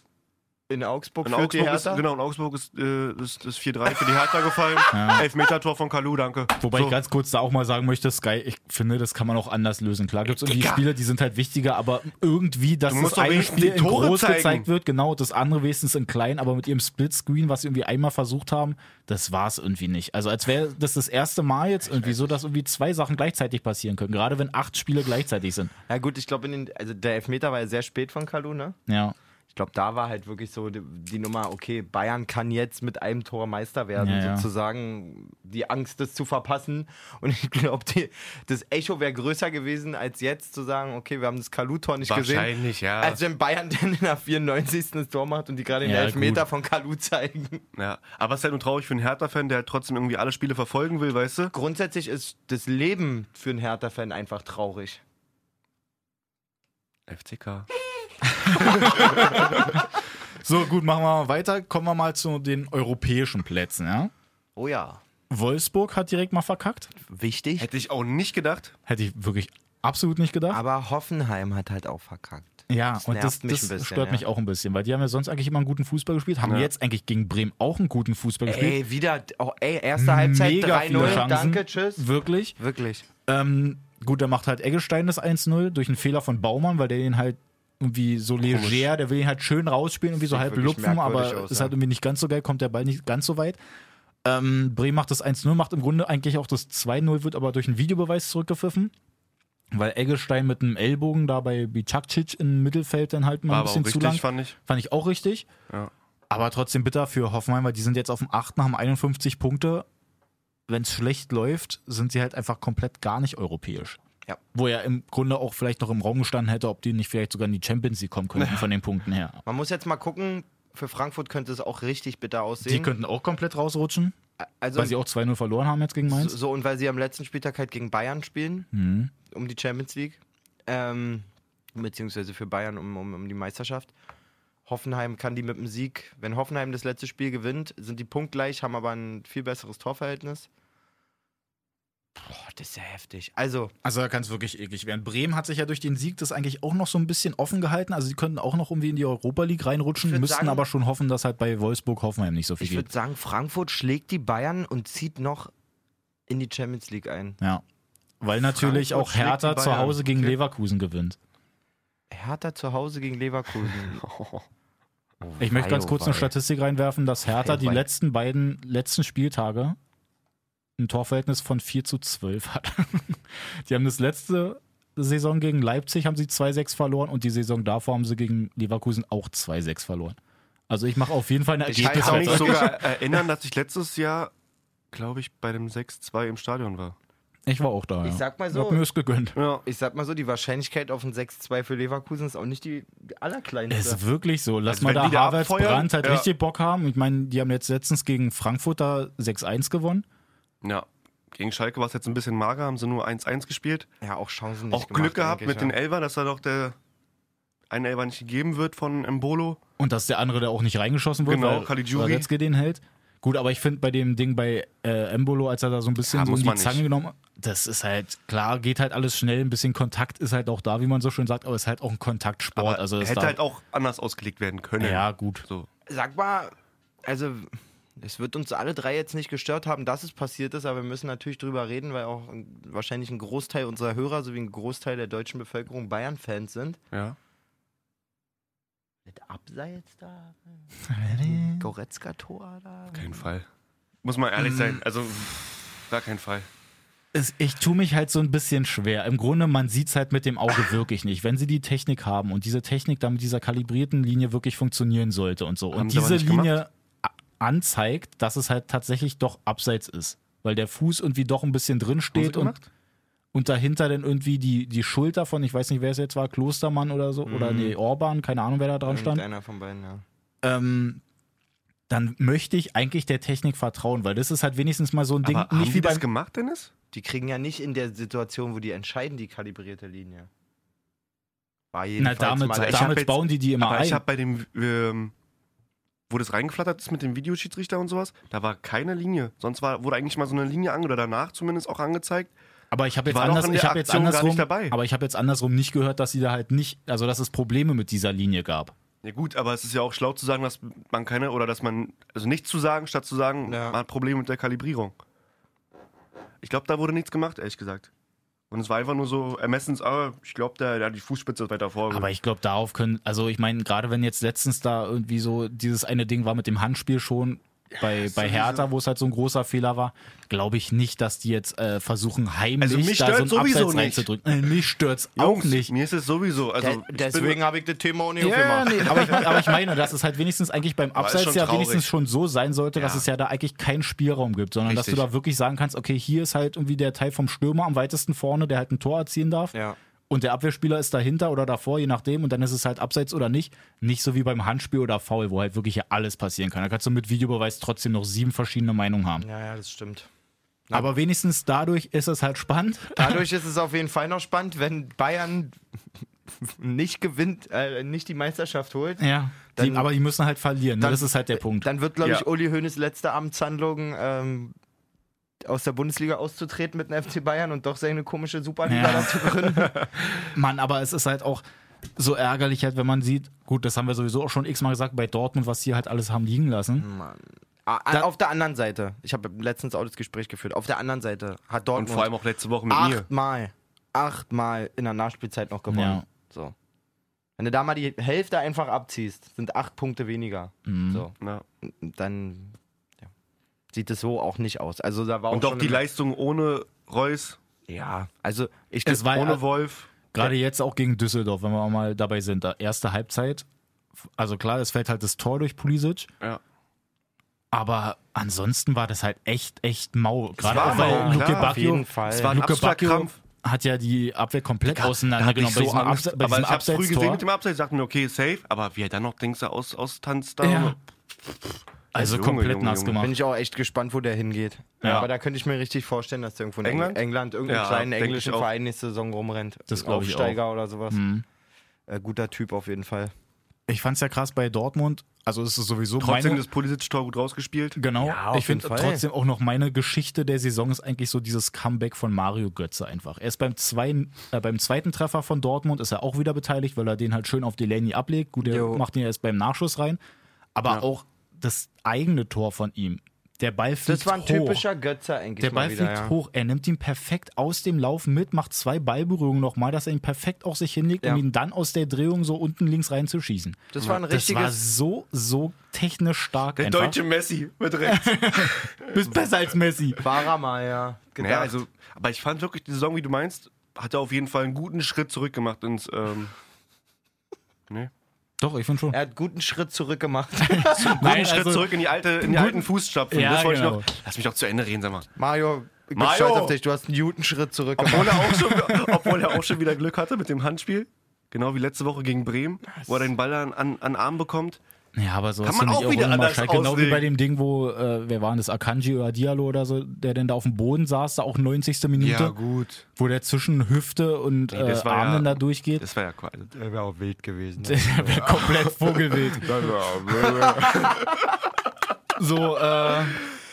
In Augsburg In führt die Augsburg ist, Hertha. genau, in Augsburg ist äh, das, das 4-3 für die Hertha gefallen. Elfmeter-Tor von Kalu, danke. Wobei so. ich ganz kurz da auch mal sagen möchte, Sky, ich finde, das kann man auch anders lösen. Klar gibt es irgendwie Digga. Spiele, die sind halt wichtiger, aber irgendwie, dass das eine Spiel die in groß zeigen. gezeigt wird, genau, das andere wenigstens in klein, aber mit ihrem Splitscreen, was sie irgendwie einmal versucht haben, das war es irgendwie nicht. Also als wäre das das erste Mal jetzt irgendwie so, dass irgendwie zwei Sachen gleichzeitig passieren können, gerade wenn acht Spiele gleichzeitig sind. Ja gut, ich glaube, also der Elfmeter war ja sehr spät von Kalu, ne? Ja. Ich glaube, da war halt wirklich so die, die Nummer, okay, Bayern kann jetzt mit einem Tor Meister werden, Ja, sozusagen die Angst, das zu verpassen. Und ich glaube, das Echo wäre größer gewesen, als jetzt zu sagen, okay, wir haben das Kalu-Tor nicht gesehen. Wahrscheinlich, ja. Als wenn Bayern dann in der 94. das Tor macht und die gerade den Ja, Elfmeter gut. von Kalu zeigen. ja. Aber es ist halt nur traurig für einen Hertha-Fan, der halt trotzdem irgendwie alle Spiele verfolgen will, weißt du? Grundsätzlich ist das Leben für einen Hertha-Fan einfach traurig. FCK. So, gut, machen wir mal weiter. Kommen wir mal zu den europäischen Plätzen, ja? Oh ja. Wolfsburg hat direkt mal verkackt. Wichtig. Hätte ich auch nicht gedacht. Hätte ich wirklich absolut nicht gedacht. Aber Hoffenheim hat halt auch verkackt. Ja, Das und das, mich das bisschen, stört ja. mich auch ein bisschen, weil die haben ja sonst eigentlich immer einen guten Fußball gespielt, haben Ja. jetzt eigentlich gegen Bremen auch einen guten Fußball gespielt. Ey, wieder, oh, ey, erste Halbzeit Mega viele 3-0, Chancen. danke, tschüss. Wirklich. Wirklich. Ähm, gut, da macht halt Eggestein das 1-0 durch einen Fehler von Baumann, weil der den halt irgendwie so leger, der will ihn halt schön rausspielen, irgendwie so Sieht halb lupfen, aber aus, ist ja. halt irgendwie nicht ganz so geil, kommt der Ball nicht ganz so weit. Ähm, Bremen macht das 1-0, macht im Grunde eigentlich auch das 2-0, wird aber durch einen Videobeweis zurückgepfiffen. Weil Eggestein mit einem Ellbogen da bei Bicakcic im Mittelfeld dann halt mal War ein bisschen zu lang. fand ich. Fand ich auch richtig. Ja. Aber trotzdem bitter für Hoffenheim, weil die sind jetzt auf dem 8. haben 51 Punkte. Wenn es schlecht läuft, sind sie halt einfach komplett gar nicht europäisch. Ja. Wo er im Grunde auch vielleicht noch im Raum gestanden hätte, ob die nicht vielleicht sogar in die Champions League kommen könnten von den Punkten her. Man muss jetzt mal gucken, für Frankfurt könnte es auch richtig bitter Die aussehen. könnten auch komplett rausrutschen, also, weil sie auch 2-0 verloren haben jetzt gegen Mainz. so, und weil sie am letzten Spieltag halt gegen Bayern spielen, Mhm. um die Champions League. Ähm, beziehungsweise für Bayern um, um, um die Meisterschaft. Hoffenheim kann die mit dem Sieg, wenn Hoffenheim das letzte Spiel gewinnt, sind die punktgleich, haben aber ein viel besseres Torverhältnis. Boah, das ist ja heftig. Also, Also da kann es wirklich eklig werden. Bremen hat sich ja durch den Sieg das eigentlich auch noch so ein bisschen offen gehalten. Also sie könnten auch noch irgendwie in die Europa League reinrutschen, Ich müssten sagen- aber schon hoffen, dass halt bei Wolfsburg Hoffenheim nicht so viel ich würde geht. sagen, Frankfurt schlägt die Bayern und zieht noch in die Champions League ein. Ja. Weil natürlich Frankfurt auch Hertha zu. Hause gegen Okay. Leverkusen gewinnt. Hertha zu Hause gegen Leverkusen. Ich möchte ganz oh kurz eine. Statistik reinwerfen, dass Hertha die letzten beiden letzten Spieltage ein Torverhältnis von 4 zu 12 hat. die haben das letzte Saison gegen Leipzig haben sie 2-6 verloren und die Saison davor haben sie gegen Leverkusen auch 2-6 verloren. Also ich mache auf jeden Fall eine halte Ich kann auch mich sogar erinnern, dass ich letztes Jahr, glaube ich, bei dem 6-2 im Stadion war. Ich war auch da. Ich ja. sag mal Ich hab so, mir das gegönnt. Ja. ich sag mal so, die Wahrscheinlichkeit auf ein 6-2 für Leverkusen ist auch nicht die allerkleinste. Es ist wirklich so. Lass Also mal da abfeuern, Brandt halt ja. richtig Bock haben. Ich meine, die haben jetzt letztens gegen Frankfurt da 6-1 gewonnen. Ja. Gegen Schalke war es jetzt ein bisschen mager, haben sie nur 1-1 gespielt. ja, auch Chancen nicht Auch gemacht, Glück gehabt mit ich, den Elfer, dass da doch der ein Elfer nicht gegeben wird von Mbolo. Und dass der andere da auch nicht reingeschossen wird, Genau, weil. Radetzky den hält. Gut, aber ich finde bei dem Ding bei äh, Embolo, als er da so ein bisschen Ja, so muss in die man Zange nicht. genommen hat, das ist halt, klar, geht halt alles schnell, ein bisschen Kontakt ist halt auch da, wie man so schön sagt, aber es ist halt auch ein Kontaktsport. Aber also hätte halt auch anders ausgelegt werden können. Ja, gut. So. ja. Sag mal, also es wird uns alle drei jetzt nicht gestört haben, dass es passiert ist, aber wir müssen natürlich drüber reden, weil auch ein, wahrscheinlich ein Großteil unserer Hörer sowie ein Großteil der deutschen Bevölkerung Bayern-Fans sind. Ja. Mit Abseits da? Goretzka-Tor da? Kein Fall. Muss man ehrlich sein. Also, gar kein Fall. Ich tue mich halt so ein bisschen schwer. Im Grunde, man sieht es halt mit dem Auge wirklich nicht. Wenn sie die Technik haben und diese Technik dann mit dieser kalibrierten Linie wirklich funktionieren sollte und so Haben und diese Linie a- anzeigt, dass es halt tatsächlich doch abseits ist. Weil der Fuß irgendwie doch ein bisschen drin Haben steht und, und dahinter dann irgendwie die, die Schulter von, ich weiß nicht, wer es jetzt war, Klostermann oder so, oder nee, Orban, keine Ahnung, wer da dran stand. Einer von beiden, ja. Ähm, dann möchte ich eigentlich der Technik vertrauen, weil das ist halt wenigstens mal so ein Ding, Aber haben nicht wie die das gemacht, Dennis? Die kriegen ja nicht in der Situation, wo die entscheiden, die kalibrierte Linie. War Na, jedenfalls damit, mal ich damit jetzt- bauen die die immer Aber ich ein. habe bei dem, ähm, wo das reingeflattert ist mit dem Videoschiedsrichter und sowas, da war keine Linie. Sonst war, wurde eigentlich mal so eine Linie ange oder danach zumindest auch angezeigt. Aber ich habe jetzt, anders, ich hab jetzt andersrum, nicht dabei. aber ich habe jetzt andersrum nicht gehört, dass sie da halt nicht, also dass es Probleme mit dieser Linie gab. Ja gut, aber es ist ja auch schlau zu sagen, dass man keine oder dass man also nichts zu sagen, statt zu sagen, Ja. man hat Probleme mit der Kalibrierung. Ich glaube, da wurde nichts gemacht, ehrlich gesagt. Und es war einfach nur so ermessens, ah, ich glaube, der, der die Fußspitze weiter vor. Aber ich glaube, darauf können, also ich meine, gerade wenn jetzt letztens da irgendwie so dieses eine Ding war mit dem Handspiel schon bei, bei Hertha, wo es halt so ein großer Fehler war, glaube ich nicht, dass die jetzt äh, versuchen, heimlich Also mich da so ein sowieso Abseits nicht. reinzudrücken. Äh, mich stört's auch Jungs, nicht. Mir ist es sowieso. Also, ich deswegen habe ich das Thema auch nicht Ja, aufgemacht. nee, aber, ich, aber ich meine, dass es halt wenigstens eigentlich beim Abseits ja traurig. wenigstens schon so sein sollte, dass Ja. es ja da eigentlich keinen Spielraum gibt, sondern dass Richtig. du da wirklich sagen kannst, okay, hier ist halt irgendwie der Teil vom Stürmer am weitesten vorne, der halt ein Tor erzielen darf. Ja. Und der Abwehrspieler ist dahinter oder davor, je nachdem, und dann ist es halt abseits oder nicht. Nicht so wie beim Handspiel oder Foul, wo halt wirklich ja alles passieren kann. Da kannst du mit Videobeweis trotzdem noch sieben verschiedene Meinungen haben. ja, ja, das stimmt. Aber wenigstens dadurch ist es halt spannend. Dadurch ist es auf jeden Fall noch spannend, wenn Bayern nicht gewinnt, äh, nicht die Meisterschaft holt. Ja. Die, Dann- aber die müssen halt verlieren. ne? dann- das ist halt der Punkt. Dann wird, glaube ich, Ja. Uli Hoeneß letzte Amtshandlung ähm, aus der Bundesliga auszutreten mit dem FC Bayern und doch seine komische Superliga Ja. dazu gründen. Mann, aber es ist halt auch so ärgerlich, halt, wenn man sieht, gut, das haben wir sowieso auch schon x-mal gesagt bei Dortmund, was die halt alles haben liegen lassen. Ah, Da- auf der anderen Seite, ich habe letztens auch das Gespräch geführt, auf der anderen Seite hat und Dortmund vor allem auch letzte Woche mit mir. achtmal, achtmal in der Nachspielzeit noch gewonnen. Ja. So. Wenn du da mal die Hälfte einfach abziehst, sind acht Punkte weniger. Mhm. So. Ja. Dann sieht es so auch nicht aus. Also da war Und auch die Leistung ohne Reus, Ja, also ich Es war ohne ja, Wolf. gerade jetzt auch gegen Düsseldorf, wenn wir auch mal dabei sind, da erste Halbzeit. Also klar, es fällt halt das Tor durch Pulisic, Ja. aber ansonsten war das halt echt, echt mau. Gerade auch, weil Luke klar, auf jeden Bacchio, Fall. Es war ein Luke Bacchio hat ja die Abwehr komplett auseinandergenommen ich bei so diesem, aber ich hab's früh gesehen mit dem Abseits, dachte mir, okay, safe, aber wie er dann noch Dings da aus, austanzt da. Ja. Also Junge, komplett Junge, nass Junge. gemacht. bin ich auch echt gespannt, wo der hingeht. Ja. Aber da könnte ich mir richtig vorstellen, dass der irgendwo in England? England, irgendeinen Ja, kleinen englischen. Verein nächste Saison rumrennt. Das Ein glaub ich Aufsteiger oder sowas. Mhm. Äh, guter Typ auf jeden Fall. Ich fand's ja krass bei Dortmund. Also es ist sowieso Trotzdem meine, das Pulisic-Tor gut rausgespielt. Genau. Ja, ich finde trotzdem auch noch meine Geschichte der Saison ist eigentlich so dieses Comeback von Mario Götze einfach. Er ist beim, zweiten, äh, beim zweiten Treffer von Dortmund ist er auch wieder beteiligt, weil er den halt schön auf Delaney ablegt. Gut, er Jo. macht ihn erst beim Nachschuss rein. Aber Ja. auch das eigene Tor von ihm. Der Ball fliegt Das war ein hoch. typischer Götzer eigentlich Der Ball mal wieder, fliegt ja. hoch. Er nimmt ihn perfekt aus dem Lauf mit, macht zwei Ballberührungen nochmal, dass er ihn perfekt auch sich hinlegt, Ja. um ihn dann aus der Drehung so unten links reinzuschießen. Das war ein Das war richtiges... so, so technisch stark. Der einfach. deutsche Messi mit rechts. bist besser als Messi. War er mal, ja. Naja, also, aber ich fand wirklich die Saison, wie du meinst, hat er auf jeden Fall einen guten Schritt zurückgemacht ins. Ähm, nee. Doch, ich finde schon. er hat guten Schritt zurückgemacht. Guten Nein, Schritt also- zurück in die, alte, in die alten Fußstapfen. Ja, das wollte genau. ich noch. Lass mich doch zu Ende reden, sag mal. Mario, ich bin Mario! stolz auf dich. Du hast einen guten Schritt zurückgemacht. Obwohl er, auch schon, obwohl er auch schon wieder Glück hatte mit dem Handspiel. Genau wie letzte Woche gegen Bremen, wo er den Ball an, an, an Arm bekommt. Ja, aber so Kann man nicht auch wieder anders Schalke. Genau wie bei dem Ding, wo, äh, wer war denn das, Akanji oder Diallo oder so, der denn da auf dem Boden saß, da auch 90. Minute, gut. wo der zwischen Hüfte und Nee, äh, war Arm ja- dann da durchgeht. Das war ja quasi. Der wäre auch wild gewesen. Der wäre komplett vogelwild. So, äh,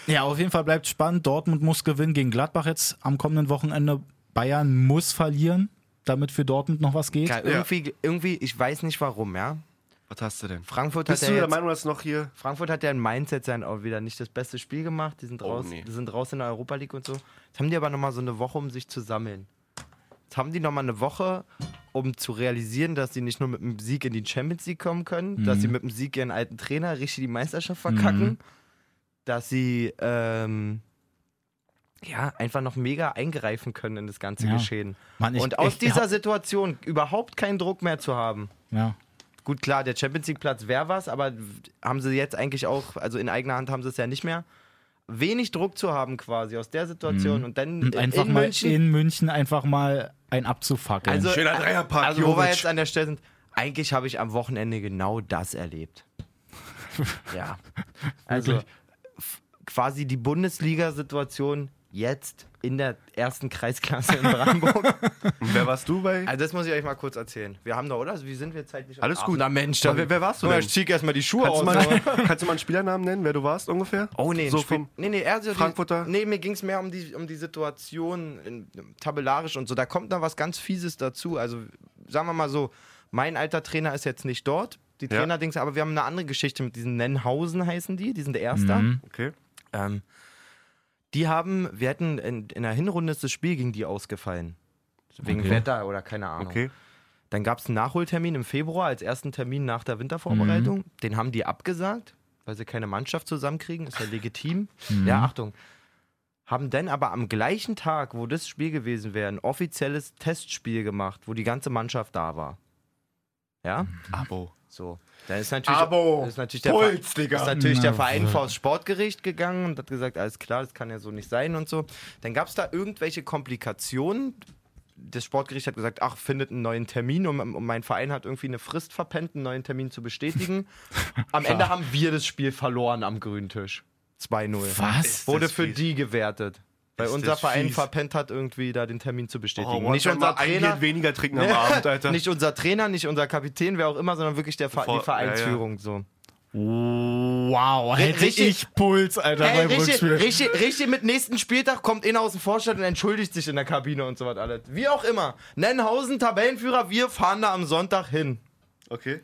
ja, auf jeden Fall bleibt spannend. Dortmund muss gewinnen gegen Gladbach jetzt am kommenden Wochenende. Bayern muss verlieren, damit für Dortmund noch was geht. Ja, irgendwie, irgendwie, ich weiß nicht warum, ja. Was hast du denn? Frankfurt Bist hat du ja der jetzt, Meinung, dass noch hier. Frankfurt hat ja ein Mindset sein auch wieder nicht das beste Spiel gemacht. Die sind Oh, raus, nee. die sind raus in der Europa League und so. Jetzt haben die aber nochmal so eine Woche, um sich zu sammeln. Jetzt haben die nochmal eine Woche, um zu realisieren, dass sie nicht nur mit einem Sieg in die Champions League kommen können, dass sie mit einem Sieg ihren alten Trainer richtig die Meisterschaft verkacken, Mhm. dass sie ähm, ja einfach noch mega eingreifen können in das ganze Ja. Geschehen. Mann, ich- und aus ich- dieser Situation überhaupt keinen Druck mehr zu haben. Ja. Gut, klar, der Champions League Platz wäre was, aber haben sie jetzt eigentlich auch, also in eigener Hand haben sie es ja nicht mehr. wenig Druck zu haben quasi aus der Situation und dann Und in einfach mal München, in München einfach mal ein abzufackeln. also, Schöner Dreierpack, also wo wir jetzt an der Stelle sind, eigentlich habe ich am Wochenende genau das erlebt. ja. Also quasi die Bundesliga-Situation jetzt in der ersten Kreisklasse in Brandenburg. Und wer warst du bei? Also das muss ich euch mal kurz erzählen. Wir haben da, oder? Also Wie sind wir zeitlich? Alles gut. Na Mensch, Aber wer- wer warst du denn? Ich zieh erstmal die Schuhe Kannst du, aus. mal, kannst du mal einen Spielernamen nennen, wer du warst ungefähr? Oh nee, so vom nee, nee, also die- Frankfurter? Nee, mir ging es mehr um die, um die Situation in, tabellarisch und so. Da kommt noch was ganz Fieses dazu. Also sagen wir mal so, mein alter Trainer ist jetzt nicht dort. Die Ja. Trainerdings, aber wir haben eine andere Geschichte mit diesen Nennhausen heißen die, die sind der Erster. Mhm. Okay. Ähm, die haben, wir hätten in, in der Hinrunde ist das Spiel gegen die ausgefallen. Wegen Okay. Wetter oder keine Ahnung. Okay. Dann gab es einen Nachholtermin im Februar als ersten Termin nach der Wintervorbereitung. Den haben die abgesagt, weil sie keine Mannschaft zusammenkriegen. Ist ja legitim. Ja, Achtung. Haben dann aber am gleichen Tag, wo das Spiel gewesen wäre, ein offizielles Testspiel gemacht, wo die ganze Mannschaft da war. Ja? Abo. So. Dann ist natürlich, Abo. ist natürlich der, Puls, Ver- Digga. ist natürlich der Verein wa- vor das Sportgericht gegangen und hat gesagt, alles klar, das kann ja so nicht sein und so. Dann gab es da irgendwelche Komplikationen. Das Sportgericht hat gesagt, ach, findet einen neuen Termin und, und mein Verein hat irgendwie eine Frist verpennt, einen neuen Termin zu bestätigen. Am Ende haben wir das Spiel verloren am grünen Tisch. 2-0. Was? Wurde für die gewertet. Weil Ist unser Verein fies. verpennt hat, irgendwie da den Termin zu bestätigen. Oh, nicht unser Trainer, Bier weniger trinken am Abend, Alter. nicht unser Trainer, nicht unser Kapitän, wer auch immer, sondern wirklich der Ver die Vereinsführung. So. Wow, hätte richtig- ich Puls, Alter, Hey, beim richtig, richtig, richtig, mit nächsten Spieltag kommt einer aus dem Vorstand und entschuldigt sich in der Kabine und so was alles. Wie auch immer. Nennhausen, Tabellenführer, wir fahren da am Sonntag hin. Okay.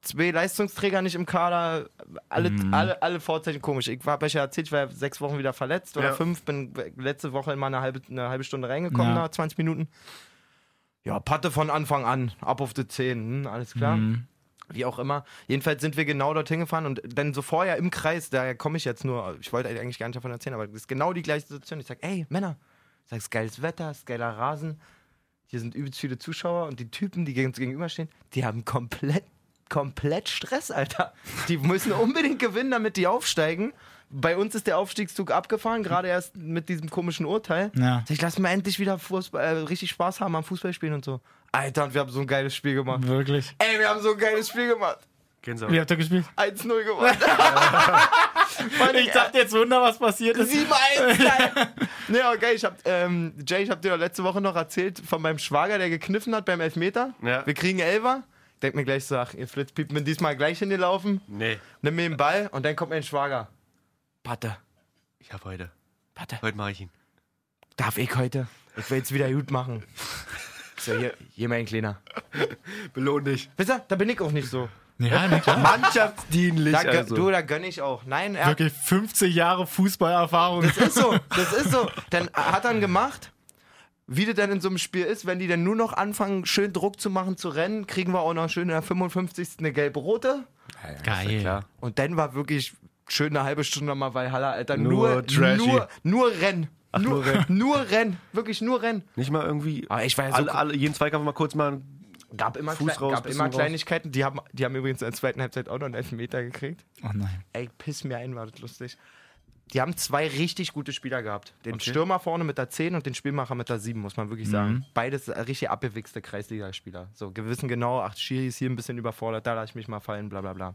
Zwei Leistungsträger nicht im Kader, alle, alle, alle Vorzeichen komisch. Ich habe euch ja erzählt, ich war sechs Wochen wieder verletzt oder Ja. fünf, bin letzte Woche mal eine halbe, eine halbe Stunde reingekommen Ja. nach 20 Minuten. Ja, Patte von Anfang an, ab auf die 10, hm, alles klar. Wie auch immer. Jedenfalls sind wir genau dorthin gefahren und dann so vorher im Kreis, da komme ich jetzt nur, ich wollte eigentlich gar nicht davon erzählen, aber das ist genau die gleiche Situation. Ich sage, ey, Männer, ich sag, es ist geiles Wetter, es ist geiler Rasen, hier sind übelst viele Zuschauer und die Typen, die uns gegenüberstehen, die haben komplett, komplett Stress, Alter. Die müssen unbedingt gewinnen, damit die aufsteigen. Bei uns ist der Aufstiegszug abgefahren, gerade erst mit diesem komischen Urteil. Ja. Ich lass mal endlich wieder Fußball, äh, richtig Spaß haben am Fußballspielen und so. Alter, und wir haben so ein geiles Spiel gemacht. Wirklich. Ey, wir haben so ein geiles Spiel gemacht. Gänsehaut. Wie habt ihr gespielt? 1-0 gewonnen. Ich dachte jetzt Wunder, was passiert ist. 7-1, geil. Nee, okay, ich hab, ähm, Jay, ich hab dir letzte Woche noch erzählt von meinem Schwager, der gekniffen hat beim Elfmeter. Ja. Wir kriegen Elfer. Denk mir gleich so, ach, ihr Flitzpiepen bin diesmal gleich hingelaufen. Nee. Nimm mir den Ball und dann kommt mein Schwager. Patte, Ich hab heute. Patte, Heute mache ich ihn. darf ich heute? Ich will jetzt wieder gut machen. So, hier, hier mein Kleiner. Belohn dich. Wisst ihr, da bin ich auch nicht so. Ja, ne, klar. Mannschaftsdienlich. Da, also. Du, da gönn ich auch. Nein, er, Wirklich 50 Jahre Fußballerfahrung. Das ist so, das ist so. Dann hat er gemacht, wie das denn in so einem Spiel ist, wenn die dann nur noch anfangen, schön Druck zu machen, zu rennen, kriegen wir auch noch schön in der 55. eine gelbe-rote. Geil. klar. Und dann war wirklich schön eine halbe Stunde mal Valhalla, Alter. Nur Nur, trashy. nur, nur Rennen. nur, nur Rennen. nur Rennen. Wirklich nur Rennen. Nicht mal irgendwie. Aber ich war ja so alle, alle, jeden Zweikampf mal kurz mal. gab immer, Fuß Klei- raus, gab immer. Kleinigkeiten. Die haben, die haben übrigens in der zweiten Halbzeit auch noch einen Elfmeter gekriegt. Oh nein. Ey, piss mir ein, war das lustig. Die haben zwei richtig gute Spieler gehabt. Den Okay. Stürmer vorne mit der 10 und den Spielmacher mit der 7, muss man wirklich sagen. Beides richtig abgewichste Kreisligaspieler. So, wir wissen genau, ach, Schiri ist hier ein bisschen überfordert, da lasse ich mich mal fallen, bla bla bla.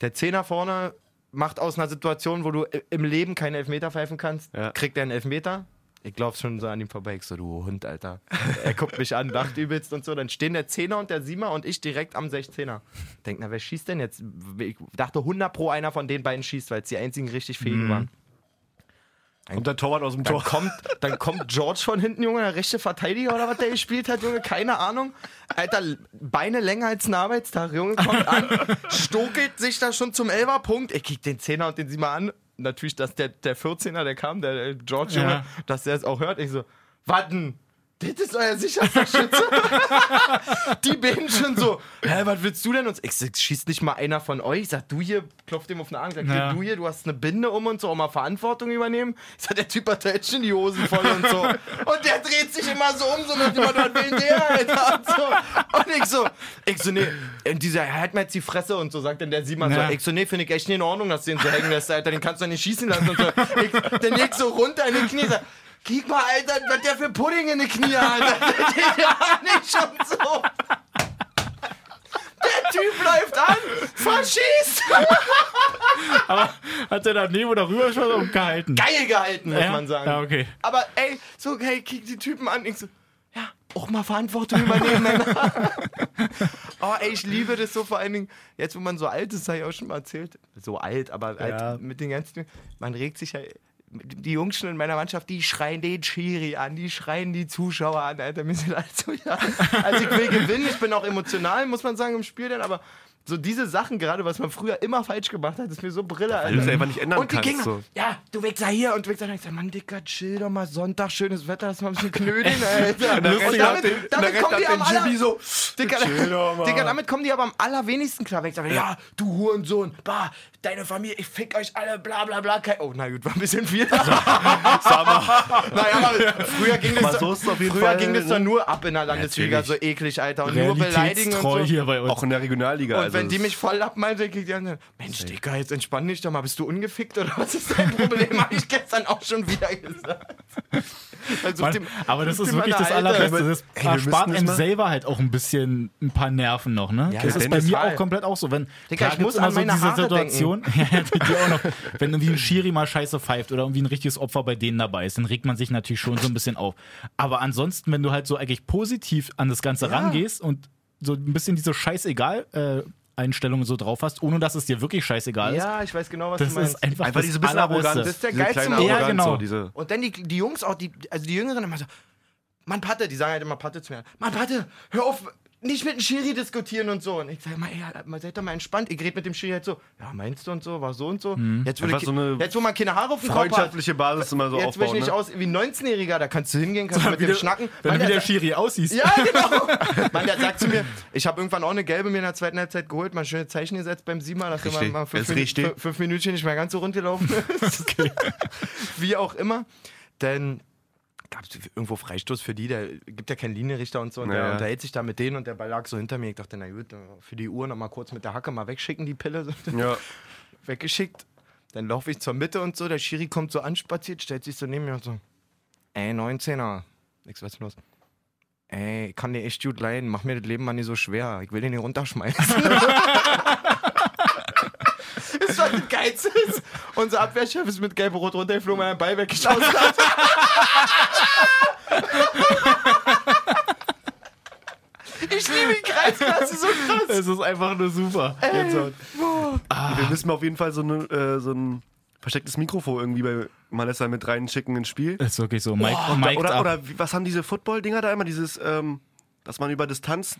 Der Zehner vorne macht aus einer Situation, wo du im Leben keinen Elfmeter pfeifen kannst, Ja. kriegt er einen Elfmeter. Ich laufe schon so an ihm vorbei. Ich so, du Hund, Alter. Er guckt mich an, lacht übelst und so. Dann stehen der Zehner und der Siemer und ich direkt am 16er. Denk, na, wer schießt denn jetzt? Ich dachte 100 pro einer von den beiden schießt, weil es die einzigen richtig fähigen waren. Kommt der Torwart aus dem Dann Tor. kommt, dann kommt George von hinten, Junge, der rechte Verteidiger oder was der gespielt hat, Junge, keine Ahnung. Alter, Beine länger als ein Arbeitstag, Junge, kommt an, stokelt sich da schon zum Elferpunkt. Ich kick den Zehner und den Siemer an. Natürlich, dass der, der 14er, der kam, der, der George, Junge, Ja. dass der es auch hört. Ich so, warten, das ist euer sicherster Schütze. die beiden schon so, hä, was willst du denn uns? Ich sag, schießt nicht mal einer von euch? Ich sag, du hier, klopft dem auf den Arm, sag, Ja. du hier, du hast eine Binde um und so, auch mal Verantwortung übernehmen. Ich sag, der Typ hat schon die Hosen voll und so. Und der dreht sich immer so um, so dem Motto, was will der, Alter? Und, so. und ich so, ich so, nee, und dieser, er hat mir jetzt die Fresse und so, sagt dann der Simon Ja. so, ich so, nee, finde ich echt nicht in Ordnung, dass du ihn so hängen lässt, Alter, den kannst du nicht schießen lassen und so. Ich, dann leg ich so runter in die Knie, sag, Kick mal, Alter, was der für Pudding in die Knie hat. Ja nicht schon so. Der Typ läuft an, verschießt. Aber hat der daneben oder rüber schon umgehalten? Geil gehalten, muss Ja? man sagen. Ja, okay. Aber ey, so, hey, kick die Typen an. Ich so, ja, auch mal Verantwortung übernehmen, Männer. oh, ey, ich liebe das so vor allen Dingen, jetzt wo man so alt ist, habe ich auch schon mal erzählt. So alt, aber Ja. alt mit den ganzen, man regt sich ja, die Jungs in meiner Mannschaft, die schreien den Schiri an, die schreien die Zuschauer an, Alter, mir sind alle so, ja. Also ich will gewinnen, ich bin auch emotional, muss man sagen, im Spiel dann, aber so diese Sachen gerade, was man früher immer falsch gemacht hat, ist mir so Brille, Alter. du es einfach nicht ändern und die kannst, Gegner, so. ja, du Wichser hier und du Wichser da. Ich sag, Mann, Dicker, chill doch mal, Sonntag, schönes Wetter, lass mal ein bisschen knödeln, Alter. und Rest damit, den- damit kommen die am aller, so, Dicker, mal. Digga, damit kommen die aber am allerwenigsten klar. Weil ich sage, ja, du Hurensohn, bah, deine Familie, ich fick euch alle, bla bla bla. Kein- Oh, na gut, war ein bisschen viel. naja, aber früher ging das, so früher Fall, ging das ne? doch nur ab in der Landesliga, so eklig, Alter. Und nur beleidigen und so. hier bei uns. Auch in der Regionalliga. Und also wenn die mich voll abmeinen, dann kriegt die andere, Mensch, Digga, jetzt entspann dich doch mal. Bist du ungefickt oder was ist dein Problem? Habe ich gestern auch schon wieder gesagt. Also Mann, dem- aber das ist wirklich das Allerbeste. Das Ey, das einem selber halt auch ein bisschen ein paar Nerven noch, ne? Ja, das ja, ist bei mir auch komplett auch so. Wenn, Digga, klar ich muss immer an so diese Haare Situation, ja, ja, die dir auch noch, wenn irgendwie ein Schiri mal scheiße pfeift oder irgendwie ein richtiges Opfer bei denen dabei ist, dann regt man sich natürlich schon so ein bisschen auf. Aber ansonsten, wenn du halt so eigentlich positiv an das Ganze rangehst und so ein bisschen diese scheißegal äh, Einstellungen so drauf hast, ohne dass es dir wirklich scheißegal ist, Ja, ich weiß genau, was das du meinst. ist einfach, Einfach das diese bisschen. Arroganz. Das ist der geilste Moment. Ja, genau. so, diese, Und dann die, die Jungs auch, die, also die Jüngeren immer so, Mann Patte, die sagen halt immer Patte zu mir. Mann Patte, hör auf, nicht mit dem Schiri diskutieren und so. Und ich sag mal, ey, mal, seid doch mal entspannt. Ich rede mit dem Schiri halt so, ja, meinst du und so, war so und so. Jetzt, will Einfach ich, so eine jetzt, wo man keine Haare auf dem Kopf hat, freundschaftliche Basis immer so jetzt will ich aufbauen. nicht Ne? aus wie ein 19-Jähriger, da kannst du hingehen, kannst du mit dem der- schnacken. Wenn Mann, du wie der der Schiri aussiehst. ja, genau. Mann, der sagt zu mir, ich habe irgendwann auch eine gelbe mir in der zweiten Halbzeit geholt, mal schöne Zeichen gesetzt beim Siemer, dass er Richtig. mal fünf, richtig. fünf, fünf Minuten nicht mehr ganz so rund gelaufen ist. Wie auch immer. Denn gab es irgendwo Freistoß für die, der gibt ja keinen Linienrichter und so, und Ja, der unterhält sich da mit denen und der Ball lag so hinter mir. Ich dachte, na gut, für die Uhr noch mal kurz mit der Hacke mal wegschicken, die Pille. Ja. Weggeschickt. Dann laufe ich zur Mitte und so, der Schiri kommt so anspaziert, stellt sich so neben mir und so, ey, 19er. Ich so, was ist los? Ey, kann dir echt gut leiden, mach mir das Leben mal nicht so schwer. Ich will den hier runterschmeißen. Das war das Geilste. ist, Unser Abwehrchef ist mit gelb-rot runtergeflogen, weil er den Ball weggeschossen hat. Ich liebe die Kreisklasse so krass. Es ist einfach nur super. Wir müssen auf jeden Fall so, eine, äh, so ein verstecktes Mikrofon irgendwie bei Malessa mit reinschicken ins Spiel. Das ist wirklich so. Mike, Oder, Mike oder, oder wie- was haben diese Football-Dinger da immer? Dieses, ähm, dass man über Distanz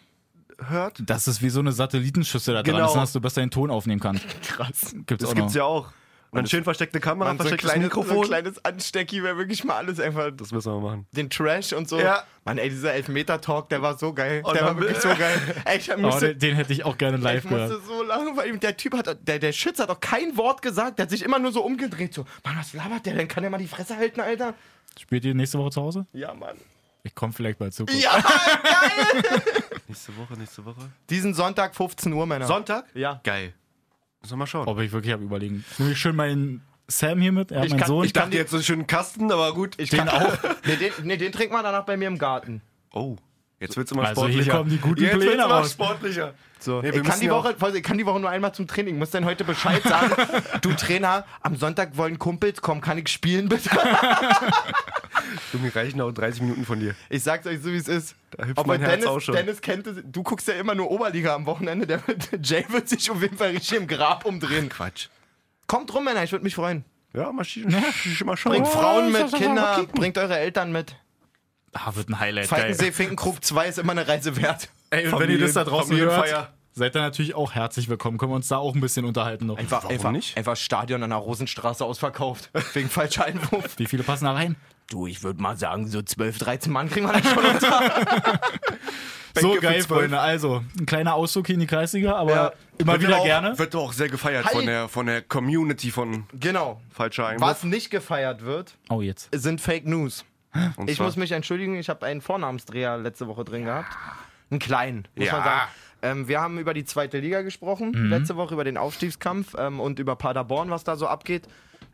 hört? Das ist wie so eine Satellitenschüssel da dran, Genau. ist, dass du besser den Ton aufnehmen kannst. Krass. Gibt's Das auch gibt's noch. ja auch. Und dann schön versteckte Kamera, so, ein verstecktes kleines, so ein Mikrofon. kleines Anstecki wäre wirklich mal alles einfach das müssen wir machen. den Trash und so. Ja. Mann, ey, dieser Elfmeter-Talk, der war so geil. Und der war wirklich so geil. Ey, ich Oh, den, den hätte ich auch gerne live ich musste gehört. so lachen, weil ihm der Typ hat, der, der Schütze hat doch kein Wort gesagt. Der hat sich immer nur so umgedreht. So, Mann, was labert der denn? Kann der mal die Fresse halten, Alter? Spielt ihr nächste Woche zu Hause? Ja, Mann. Ich komme vielleicht bald zu. Ja, geil. Nächste Woche, nächste Woche. Diesen Sonntag, 15 Uhr, Männer. Sonntag? ja. Geil. Müssen wir mal schauen. Ob ich wirklich habe überlegen. Nehme ich schön meinen Sam hier mit, er Ich mein kann- Sohn. ich dachte jetzt so einen schönen Kasten, aber gut. Ich Den kann auch. Nee, den, nee, den trinkt man danach bei mir im Garten. Oh, jetzt wird's immer Also hier sportlicher. kommen die guten jetzt Pläne wird's immer sportlicher. So, Nee, ich, kann die ja Woche, ich kann die Woche nur einmal zum Training. Muss dann heute Bescheid sagen. du Trainer, am Sonntag wollen Kumpels kommen. Kann ich spielen, bitte? Du, mir reichen auch 30 Minuten von dir. Ich sag's euch so, wie es ist. Da hüpft Obwohl mein Herz Dennis, auch schon. Dennis kennt es. Du guckst ja immer nur Oberliga am Wochenende. Der, der Jay wird sich auf jeden Fall richtig im Grab umdrehen. Quatsch. Kommt rum, Männer. Ich würde mich freuen. Ja, mal, sch mal schauen. Bringt Frauen mit, Kinder. Bringt eure Eltern mit. Ah, wird ein Highlight. Falkensee. Finkenkrug 2 ist immer eine Reise wert. Ey, und wenn ihr das da draußen hört, Familienfeier. seid ihr natürlich auch herzlich willkommen. Können wir uns da auch ein bisschen unterhalten noch. Einfach, Warum einfach, nicht? einfach Stadion an der Rosenstraße ausverkauft. Wegen falscher Einwurf. Wie viele passen da rein? Du, ich würde mal sagen, so 12, 13 Mann kriegen wir dann schon unter. So geil. Freunde. Also, ein kleiner Ausflug in die Kreisliga, aber Ja. immer Wird wieder auch, gerne. Wird auch sehr gefeiert Hi. von der, von der Community von genau. Falscher Einwurf. Was nicht gefeiert wird, Oh, jetzt. sind Fake News. Und Ich zwar- muss mich entschuldigen, ich habe einen Vornamensdreher letzte Woche drin gehabt. Einen kleinen, muss Ja. man sagen. Ähm, wir haben über die zweite Liga gesprochen, letzte Woche über den Aufstiegskampf ähm, und über Paderborn, was da so abgeht.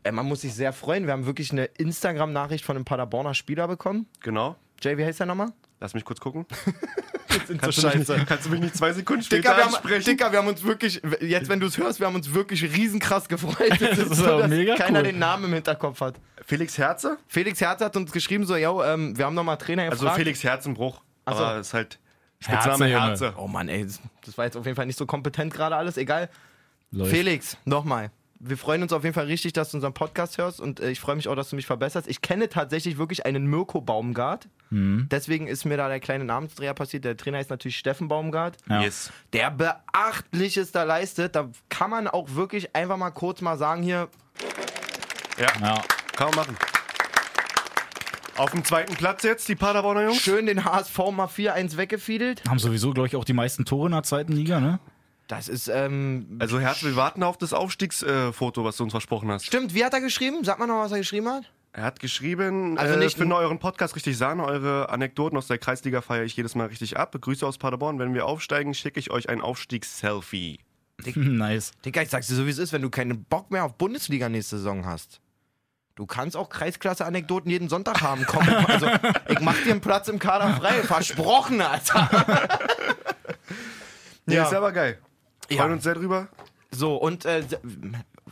Äh, man muss sich sehr freuen. Wir haben wirklich eine Instagram-Nachricht von einem Paderborner Spieler bekommen. Genau. Jay, wie heißt der nochmal? Lass mich kurz gucken. Sind Kannst, du mich, nicht- kannst du mich nicht zwei Sekunden später Dicker wir, haben, ansprechen? Dicker, wir haben uns wirklich, jetzt wenn du es hörst, wir haben uns wirklich riesenkrass gefreut. Das ist so, dass mega keiner cool. den Namen im Hinterkopf hat. Felix Herze? Felix Herz hat uns geschrieben, so, yo, ähm, wir haben nochmal Trainer gefragt. Also Felix Herzenbruch. Ach so. Aber ist halt Herze, Spitzname Junge. Herze. Oh Mann, ey, das- das war jetzt auf jeden Fall nicht so kompetent gerade alles. Egal. Läuft. Felix, nochmal. Wir freuen uns auf jeden Fall richtig, dass du unseren Podcast hörst und äh, ich freue mich auch, dass du mich verbesserst. Ich kenne tatsächlich wirklich einen Mirko Baumgart. Mhm. Deswegen ist mir da der kleine Namensdreher passiert. Der Trainer ist natürlich Steffen Baumgart. Ja. Yes. Der Beachtliches da leistet. Da kann man auch wirklich einfach mal kurz mal sagen hier, Ja. Kann man machen. Auf dem zweiten Platz jetzt, die Paderborner Jungs. schön den HSV mal 4-1 weggefiedelt. Haben sowieso, glaube ich, auch die meisten Tore in der zweiten Liga, ne? Das ist, ähm, Also Herz, wir warten auf das Aufstiegsfoto, was du uns versprochen hast. stimmt, wie hat er geschrieben? Sag mal noch, was er geschrieben hat. Er hat geschrieben, Also also nicht äh, finde euren Podcast richtig Sahne, eure Anekdoten aus der Kreisliga feiere ich jedes Mal richtig ab. Grüße aus Paderborn, wenn wir aufsteigen, schicke ich euch ein Aufstiegsselfie. nice. Digga, ich sag's dir so, wie es ist, wenn du keinen Bock mehr auf Bundesliga nächste Saison hast. Du kannst auch Kreisklasse-Anekdoten jeden Sonntag haben. Komm, also, ich mach dir einen Platz im Kader frei. Versprochen, Alter. Ja, ist aber geil. Ja. Freuen uns sehr drüber. So, und äh,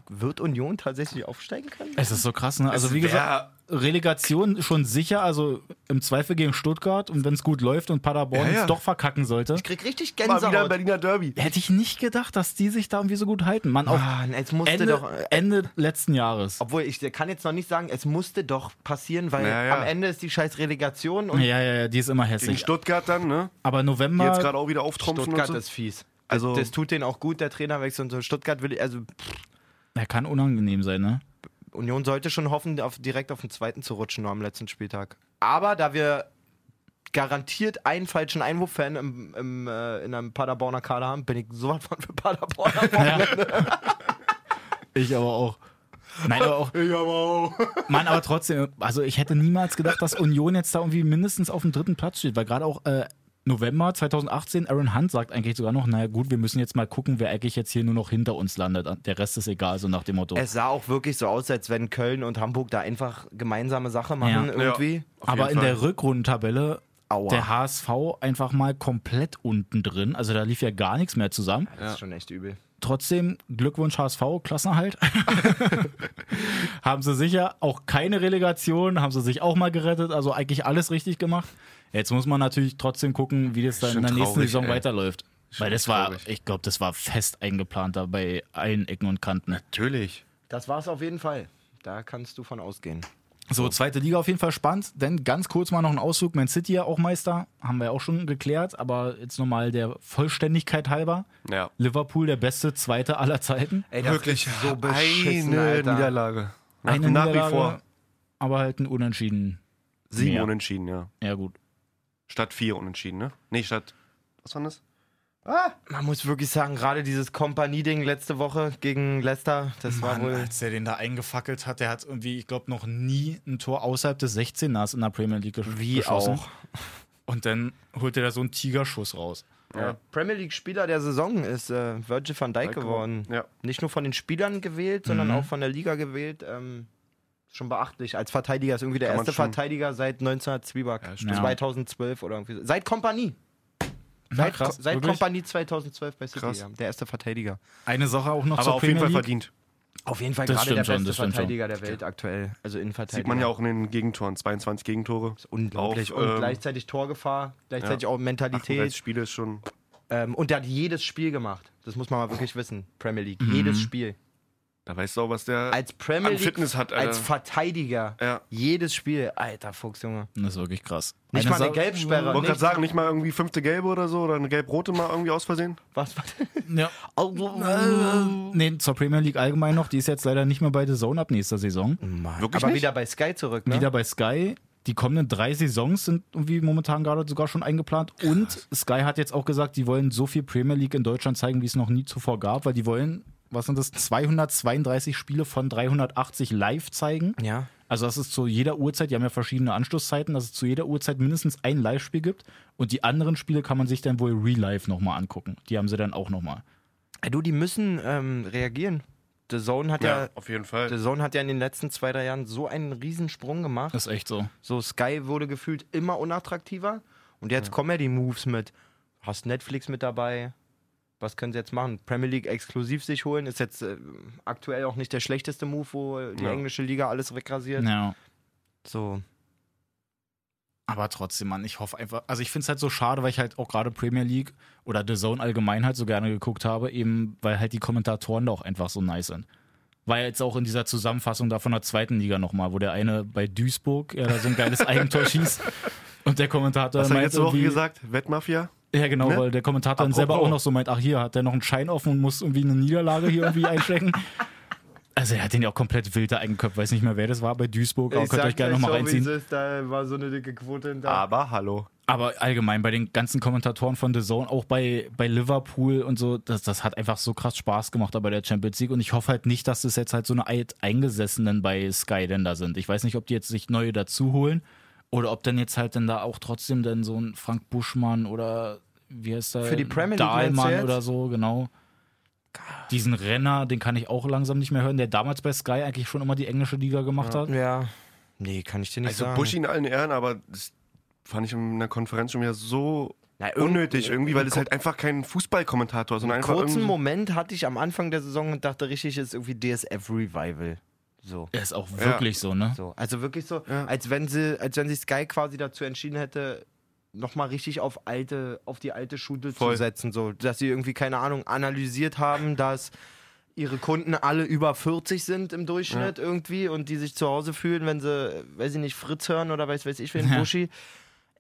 wird Union tatsächlich aufsteigen können? Es ist so krass, ne? Also, Es wie gesagt, Relegation schon sicher, also im Zweifel gegen Stuttgart und wenn es gut läuft und Paderborn Ja, ja. es doch verkacken sollte. Ich krieg richtig Mal wieder ein Gänsehaut. Berliner Derby. Hätte ich nicht gedacht, dass die sich da irgendwie so gut halten. Man, auch Mann, es musste Ende, doch. äh, Ende letzten Jahres. Obwohl, ich kann jetzt noch nicht sagen, es musste doch passieren, weil Ja, ja. am Ende ist die scheiß Relegation und Ja, ja, ja, die ist immer Gegen hässlich. Stuttgart dann, ne? Aber Die November, jetzt gerade auch wieder auftrumpfen Stuttgart und so. ist fies. Also- das, tut denen auch gut, der Trainerwechsel und so. Stuttgart will, also er kann unangenehm sein, ne? Union sollte schon hoffen, auf, direkt auf den zweiten zu rutschen, nur am letzten Spieltag. Aber da wir garantiert einen falschen Einwurf-Fan im, im, äh, in einem Paderborner Kader haben, bin ich sowas von für Paderborner. Ich aber auch. Nein, aber auch. Ich aber auch. Mann, aber trotzdem, also ich hätte niemals gedacht, dass Union jetzt da irgendwie mindestens auf dem dritten Platz steht, weil gerade auch äh, November 2018, Aaron Hunt sagt eigentlich sogar noch, naja gut, wir müssen jetzt mal gucken, wer eigentlich jetzt hier nur noch hinter uns landet. Der Rest ist egal, so nach dem Motto. Es sah auch wirklich so aus, als wenn Köln und Hamburg da einfach gemeinsame Sache machen Ja. irgendwie. Auf aber in Fall. der Rückrundentabelle Aua. der HSV einfach mal komplett unten drin. Also da lief ja gar nichts mehr zusammen. Das ist schon echt übel. Trotzdem Glückwunsch HSV, Klassenerhalt. haben sie sicher auch keine Relegation, haben sie sich auch mal gerettet, also eigentlich alles richtig gemacht. Jetzt muss man natürlich trotzdem gucken, wie das dann in Schon der nächsten traurig, Saison ey. weiterläuft. Weil das war, traurig. ich glaube, das war fest eingeplant da bei allen Ecken und Kanten. Natürlich. Das war es auf jeden Fall. Da kannst du von ausgehen. So, zweite Liga auf jeden Fall spannend. Denn ganz kurz mal noch ein Ausflug. Man City ja auch Meister, haben wir ja auch schon geklärt. Aber jetzt nochmal der Vollständigkeit halber. Ja. Liverpool der beste Zweite aller Zeiten. Ey, das Wirklich ist so beschissen, eine Alter. Niederlage. Nach, Eine nach Niederlage, wie vor. Aber halt ein Unentschieden. Sieben mehr. Unentschieden, ja. Ja, gut. Statt vier Unentschieden, ne? Nee, statt. Was war das? Man muss wirklich sagen, gerade dieses Kompanie-Ding letzte Woche gegen Leicester, das war wohl. als der den da eingefackelt hat, der hat irgendwie, ich glaube, noch nie ein Tor außerhalb des 16ers in der Premier League gesch Wie geschossen. auch. Und dann holt er da so einen Tigerschuss raus. Ja. Premier League-Spieler der Saison ist äh, Virgil van Dijk geworden. Ja. Nicht nur von den Spielern gewählt, sondern auch von der Liga gewählt. Ähm, schon beachtlich. Als Verteidiger ist irgendwie der Kann erste schon- Verteidiger seit 1900 Zwieback. stimmt. 2012 oder irgendwie. so. Seit Kompanie. Na, Seit, krass, seit wirklich? Kompanie 2012 bei City. Krass. Ja. Der erste Verteidiger. Eine Sache auch noch Aber zur auf jeden Premier Fall League. verdient. Auf jeden Fall Das gerade der schon, beste das Verteidiger der Welt aktuell. Also Innenverteidiger. Sieht man ja auch in den Gegentoren. 22 Gegentore. Unglaublich. Auf, und ähm, gleichzeitig Torgefahr, gleichzeitig auch 38 Mentalität. Spiele ist schon. Ähm, und der hat jedes Spiel gemacht. Das muss man mal wirklich wissen. Premier League. Mhm. Jedes Spiel. Da weißt du auch, was der Als Premier an League, Fitness hat, Alter. als Verteidiger, Ja. jedes Spiel, alter Fuchs, Junge. Das ist wirklich krass. Nicht Eine mal eine Gelbsperre. Wollte gerade sagen, nicht mal irgendwie fünfte Gelbe oder so oder eine gelb-rote mal irgendwie aus Versehen. Was Ja. Äh, nee, zur Premier League allgemein noch. Die ist jetzt leider nicht mehr bei The Zone ab nächster Saison. Wirklich Aber nicht? wieder bei Sky zurück, ne? Wieder bei Sky. Die kommenden drei Saisons sind irgendwie momentan gerade sogar schon eingeplant. Und Sky hat jetzt auch gesagt, die wollen so viel Premier League in Deutschland zeigen, wie es noch nie zuvor gab, weil die wollen, was sind das, 232 Spiele von 380 live zeigen. Ja. Also dass es zu jeder Uhrzeit, die haben ja verschiedene Anschlusszeiten, dass es zu jeder Uhrzeit mindestens ein Live-Spiel gibt. Und die anderen Spiele kann man sich dann wohl real life nochmal angucken. Die haben sie dann auch nochmal. Ey, Du, die müssen ähm, reagieren. The Zone hat ja, auf jeden Fall. The Zone hat ja in den letzten zwei, drei Jahren so einen Riesensprung gemacht. Das ist echt so. So, Sky wurde gefühlt immer unattraktiver. Und jetzt kommen ja die Moves mit, hast Netflix mit dabei, was können sie jetzt machen? Premier League exklusiv sich holen, ist jetzt äh, aktuell auch nicht der schlechteste Move, wo die Ja. englische Liga alles wegrasiert. Ja. So, Aber trotzdem, Mann, ich hoffe einfach, also ich finde es halt so schade, weil ich halt auch gerade Premier League oder The Zone allgemein halt so gerne geguckt habe, eben weil halt die Kommentatoren da auch einfach so nice sind. War jetzt auch in dieser Zusammenfassung da von der zweiten Liga nochmal, wo der eine bei Duisburg ja, da so ein geiles Eigentor schießt und der Kommentator Was hat er meint letzte Woche irgendwie- gesagt? Wettmafia? Ja, genau, Ne? weil der Kommentator dann selber Apropos. auch noch so meint, ach hier, hat der noch einen Schein offen und muss irgendwie eine Niederlage hier irgendwie einstecken. Also er hat den ja auch komplett wild da eingeköpft, weiß nicht mehr, wer das war bei Duisburg, aber könnt ihr euch gerne nochmal reinziehen. da war so eine dicke Quote hinter. Aber hallo. Aber allgemein bei den ganzen Kommentatoren von The Zone, auch bei, bei Liverpool und so, das, das hat einfach so krass Spaß gemacht da bei der Champions League. Und ich hoffe halt nicht, dass das jetzt halt so eine Alteingesessenen bei Sky denn da sind. Ich weiß nicht, ob die jetzt sich neue dazu holen oder ob dann jetzt halt dann da auch trotzdem dann so ein Frank Buschmann oder wie heißt der? Für die Premier League Dahlmann oder so, genau. Diesen Renner, den kann ich auch langsam nicht mehr hören, der damals bei Sky eigentlich schon immer die englische Liga gemacht hat. Ja. Nee, kann ich dir nicht Also sagen. Bush in allen Ehren, aber das fand ich in der Konferenz schon wieder so Na, unnötig irgendwie, weil das Ko- halt einfach kein Fußballkommentator ist, sondern Einen einfach kurzen Moment hatte ich am Anfang der Saison und dachte richtig, ist irgendwie DSF Revival. So. Er ist auch wirklich so, ne? so. Also wirklich so, Ja. als wenn sie, als wenn sich Sky quasi dazu entschieden hätte, nochmal richtig auf alte, auf die alte Schule Voll. zu setzen. So, dass sie irgendwie, keine Ahnung, analysiert haben, dass ihre Kunden alle über 40 sind im Durchschnitt irgendwie und die sich zu Hause fühlen, wenn sie, weiß ich nicht, Fritz hören oder weiß, weiß ich, wen Ja. Buschi.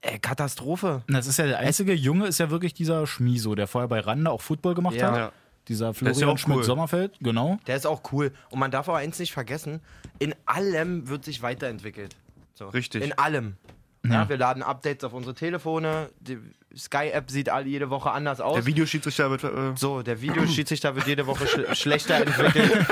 Ey, Katastrophe. Das ist ja der einzige Junge, ist ja wirklich dieser Schmiso, der vorher bei Randa auch Football gemacht Ja. hat. Dieser ist ja Florian auch cool. Schmidt-Sommerfeld, genau. Der ist auch cool. Und man darf aber eins nicht vergessen: in allem wird sich weiterentwickelt. So. Richtig. In allem. Ja. Ja. wir laden Updates auf unsere Telefone. Die Sky-App sieht all, jede Woche anders aus. Der Videoschiedsrichter wird. Äh, so, der Videoschiedsrichter wird jede Woche schl schlechter entwickelt.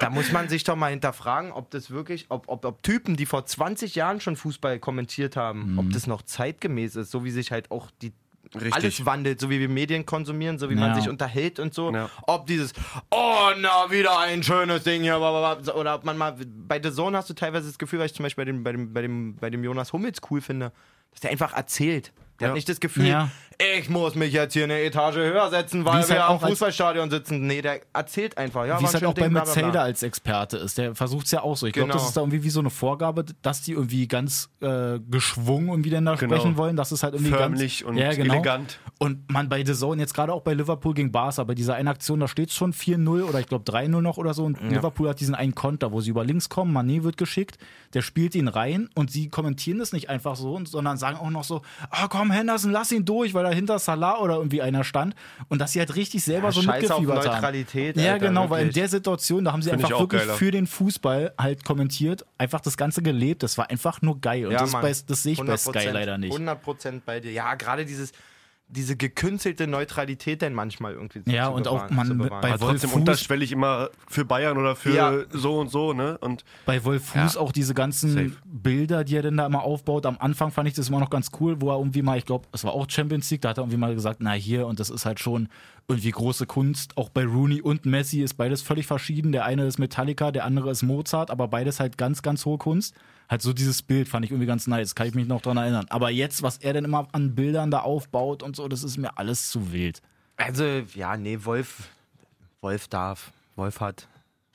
Da muss man sich doch mal hinterfragen, ob das wirklich, ob, ob, ob Typen, die vor 20 Jahren schon Fußball kommentiert haben, Mhm. ob das noch zeitgemäß ist, so wie sich halt auch die Richtig. alles wandelt, so wie wir Medien konsumieren, so wie man Ja. sich unterhält und so. Ja. Ob dieses, oh, na, wieder ein schönes Ding hier, oder ob man mal, bei The Zone hast du teilweise das Gefühl, weil ich zum Beispiel bei dem, bei dem, bei dem, bei dem Jonas Hummels cool finde, dass der einfach erzählt. Der Ja. hat nicht das Gefühl, Ja. Ich muss mich jetzt hier eine Etage höher setzen, weil wir halt am Fußballstadion sitzen. Nee, der erzählt einfach. Ja, Wie es halt auch bei Ding. Metzelder als Experte ist. Der versucht es ja auch so. Ich glaube, Genau. das ist da irgendwie wie so eine Vorgabe, dass die irgendwie ganz äh, geschwungen irgendwie dann da Genau. sprechen wollen. Das ist halt irgendwie Förmlich ganz, und ja, genau. elegant. Und man bei The Zone, jetzt gerade auch bei Liverpool gegen Barca, bei dieser einen Aktion, da steht es schon 4-0 oder ich glaube 3-0 noch oder so. Und Liverpool hat diesen einen Konter, wo sie über links kommen, Mané wird geschickt, der spielt ihn rein und sie kommentieren das nicht einfach so, sondern sagen auch noch so, ah komm Henderson, lass ihn durch, weil dahinter Salah oder irgendwie einer stand. Und dass sie halt richtig selber Ja, so scheiß auf mitgefiebert haben. Neutralität, Ja, Alter, genau, weil in wirklich. der Situation, da haben sie Find einfach wirklich geiler. für den Fußball halt kommentiert, einfach das Ganze gelebt. Das war einfach nur geil. Und das, ist Mann. bei, das sehe ich bei Sky 100%, leider nicht. 100% bei dir. Ja, gerade dieses, diese gekünstelte Neutralität dann manchmal irgendwie zu- Ja, zu und auch bewahren- man mit- bewahren. bei aber trotzdem Wolf Fuß- unterschwellig immer für Bayern oder für Ja. so und so, ne? Und Bei Wolf Fuß Ja. auch diese ganzen Safe. Bilder, die er denn da immer aufbaut. Am Anfang fand ich das immer noch ganz cool, wo er irgendwie mal, ich glaube, es war auch Champions League, da hat er irgendwie mal gesagt, na hier, und das ist halt schon irgendwie große Kunst. Auch bei Rooney und Messi ist beides völlig verschieden. Der eine ist Metallica, der andere ist Mozart, aber beides halt ganz, ganz hohe Kunst. Halt so dieses Bild fand ich irgendwie ganz nice, kann ich mich noch dran erinnern. Aber jetzt, was er denn immer an Bildern da aufbaut und so, das ist mir alles zu wild. Also, ja, nee, Wolf, Wolf darf, Wolf hat,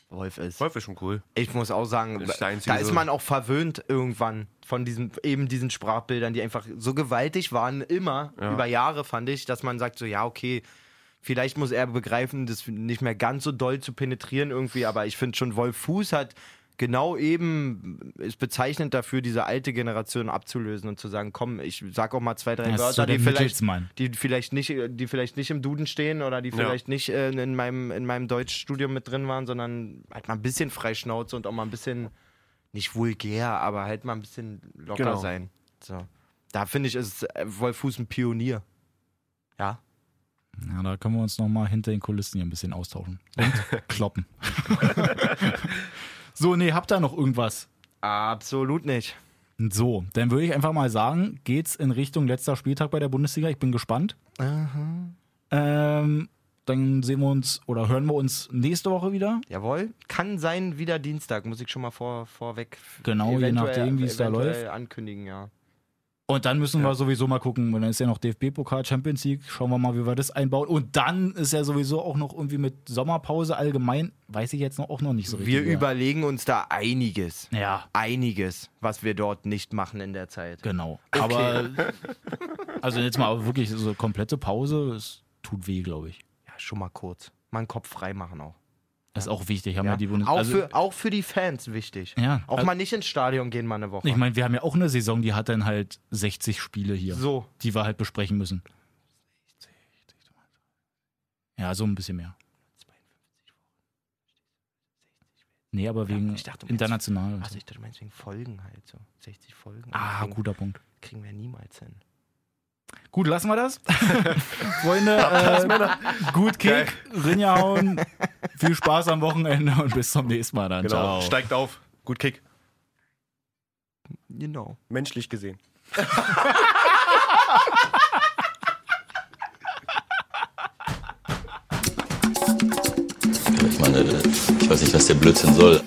Wolf ist. Wolf ist schon cool. Ich muss auch sagen, ist da ist man auch verwöhnt irgendwann von diesen, eben diesen Sprachbildern, die einfach so gewaltig waren, immer Ja. über Jahre, fand ich, dass man sagt so, ja, okay, Vielleicht muss er begreifen, das nicht mehr ganz so doll zu penetrieren irgendwie, aber ich finde schon, Wolf Fuß hat genau eben, ist bezeichnend dafür, diese alte Generation abzulösen und zu sagen, komm, ich sag auch mal zwei, drei so Wörter, die vielleicht, die vielleicht nicht, die vielleicht nicht im Duden stehen oder die Ja. vielleicht nicht äh, in meinem, in meinem Deutschstudium mit drin waren, sondern halt mal ein bisschen Freischnauze und auch mal ein bisschen, nicht vulgär, aber halt mal ein bisschen locker Genau. sein. So. Da finde ich, ist äh, Wolf Fuß ein Pionier. Ja. Ja, da können wir uns nochmal hinter den Kulissen hier ein bisschen austauschen. Und kloppen. so, nee, habt ihr noch irgendwas? Absolut nicht. So, dann würde ich einfach mal sagen, geht's in Richtung letzter Spieltag bei der Bundesliga. Ich bin gespannt. Ähm, dann sehen wir uns oder hören wir uns nächste Woche wieder. Jawohl. Kann sein, wieder Dienstag, muss ich schon mal vor, vorweg Genau, je nachdem, wie es da läuft. ankündigen, ja. Und dann müssen wir sowieso mal gucken, weil dann ist ja noch DFB-Pokal, Champions League. Schauen wir mal, wie wir das einbauen. Und dann ist ja sowieso auch noch irgendwie mit Sommerpause allgemein, weiß ich jetzt noch, auch noch nicht so richtig. Wir ja. überlegen uns da einiges. Ja, Einiges, was wir dort nicht machen in der Zeit. genau. Aber, also jetzt mal wirklich so komplette Pause, es tut weh, glaube ich. Ja, schon mal kurz. Mal einen Kopf frei machen auch. Das ist auch wichtig. Haben ja. Ja. die Bundes auch, also, für, auch für die Fans wichtig. Ja. Auch Also- mal nicht ins Stadion gehen, mal eine Woche. Ich meine, wir haben ja auch eine Saison, die hat dann halt 60 Spiele hier, so. die wir halt besprechen müssen. Ja, so ein bisschen mehr. Nee, aber wegen ich dachte, international. Also so. ich dachte, du meinst wegen Folgen halt so. 60 Folgen. Ah, kriegen, guter Punkt. Kriegen wir niemals hin. Gut, lassen wir das. Freunde, äh, gut Kick, Rinjahauen, viel Spaß am Wochenende und bis zum nächsten Mal dann. Genau. Ciao. Steigt auf. Gut Kick. Genau. Menschlich gesehen. Ich meine, ich weiß nicht, was der Blödsinn soll.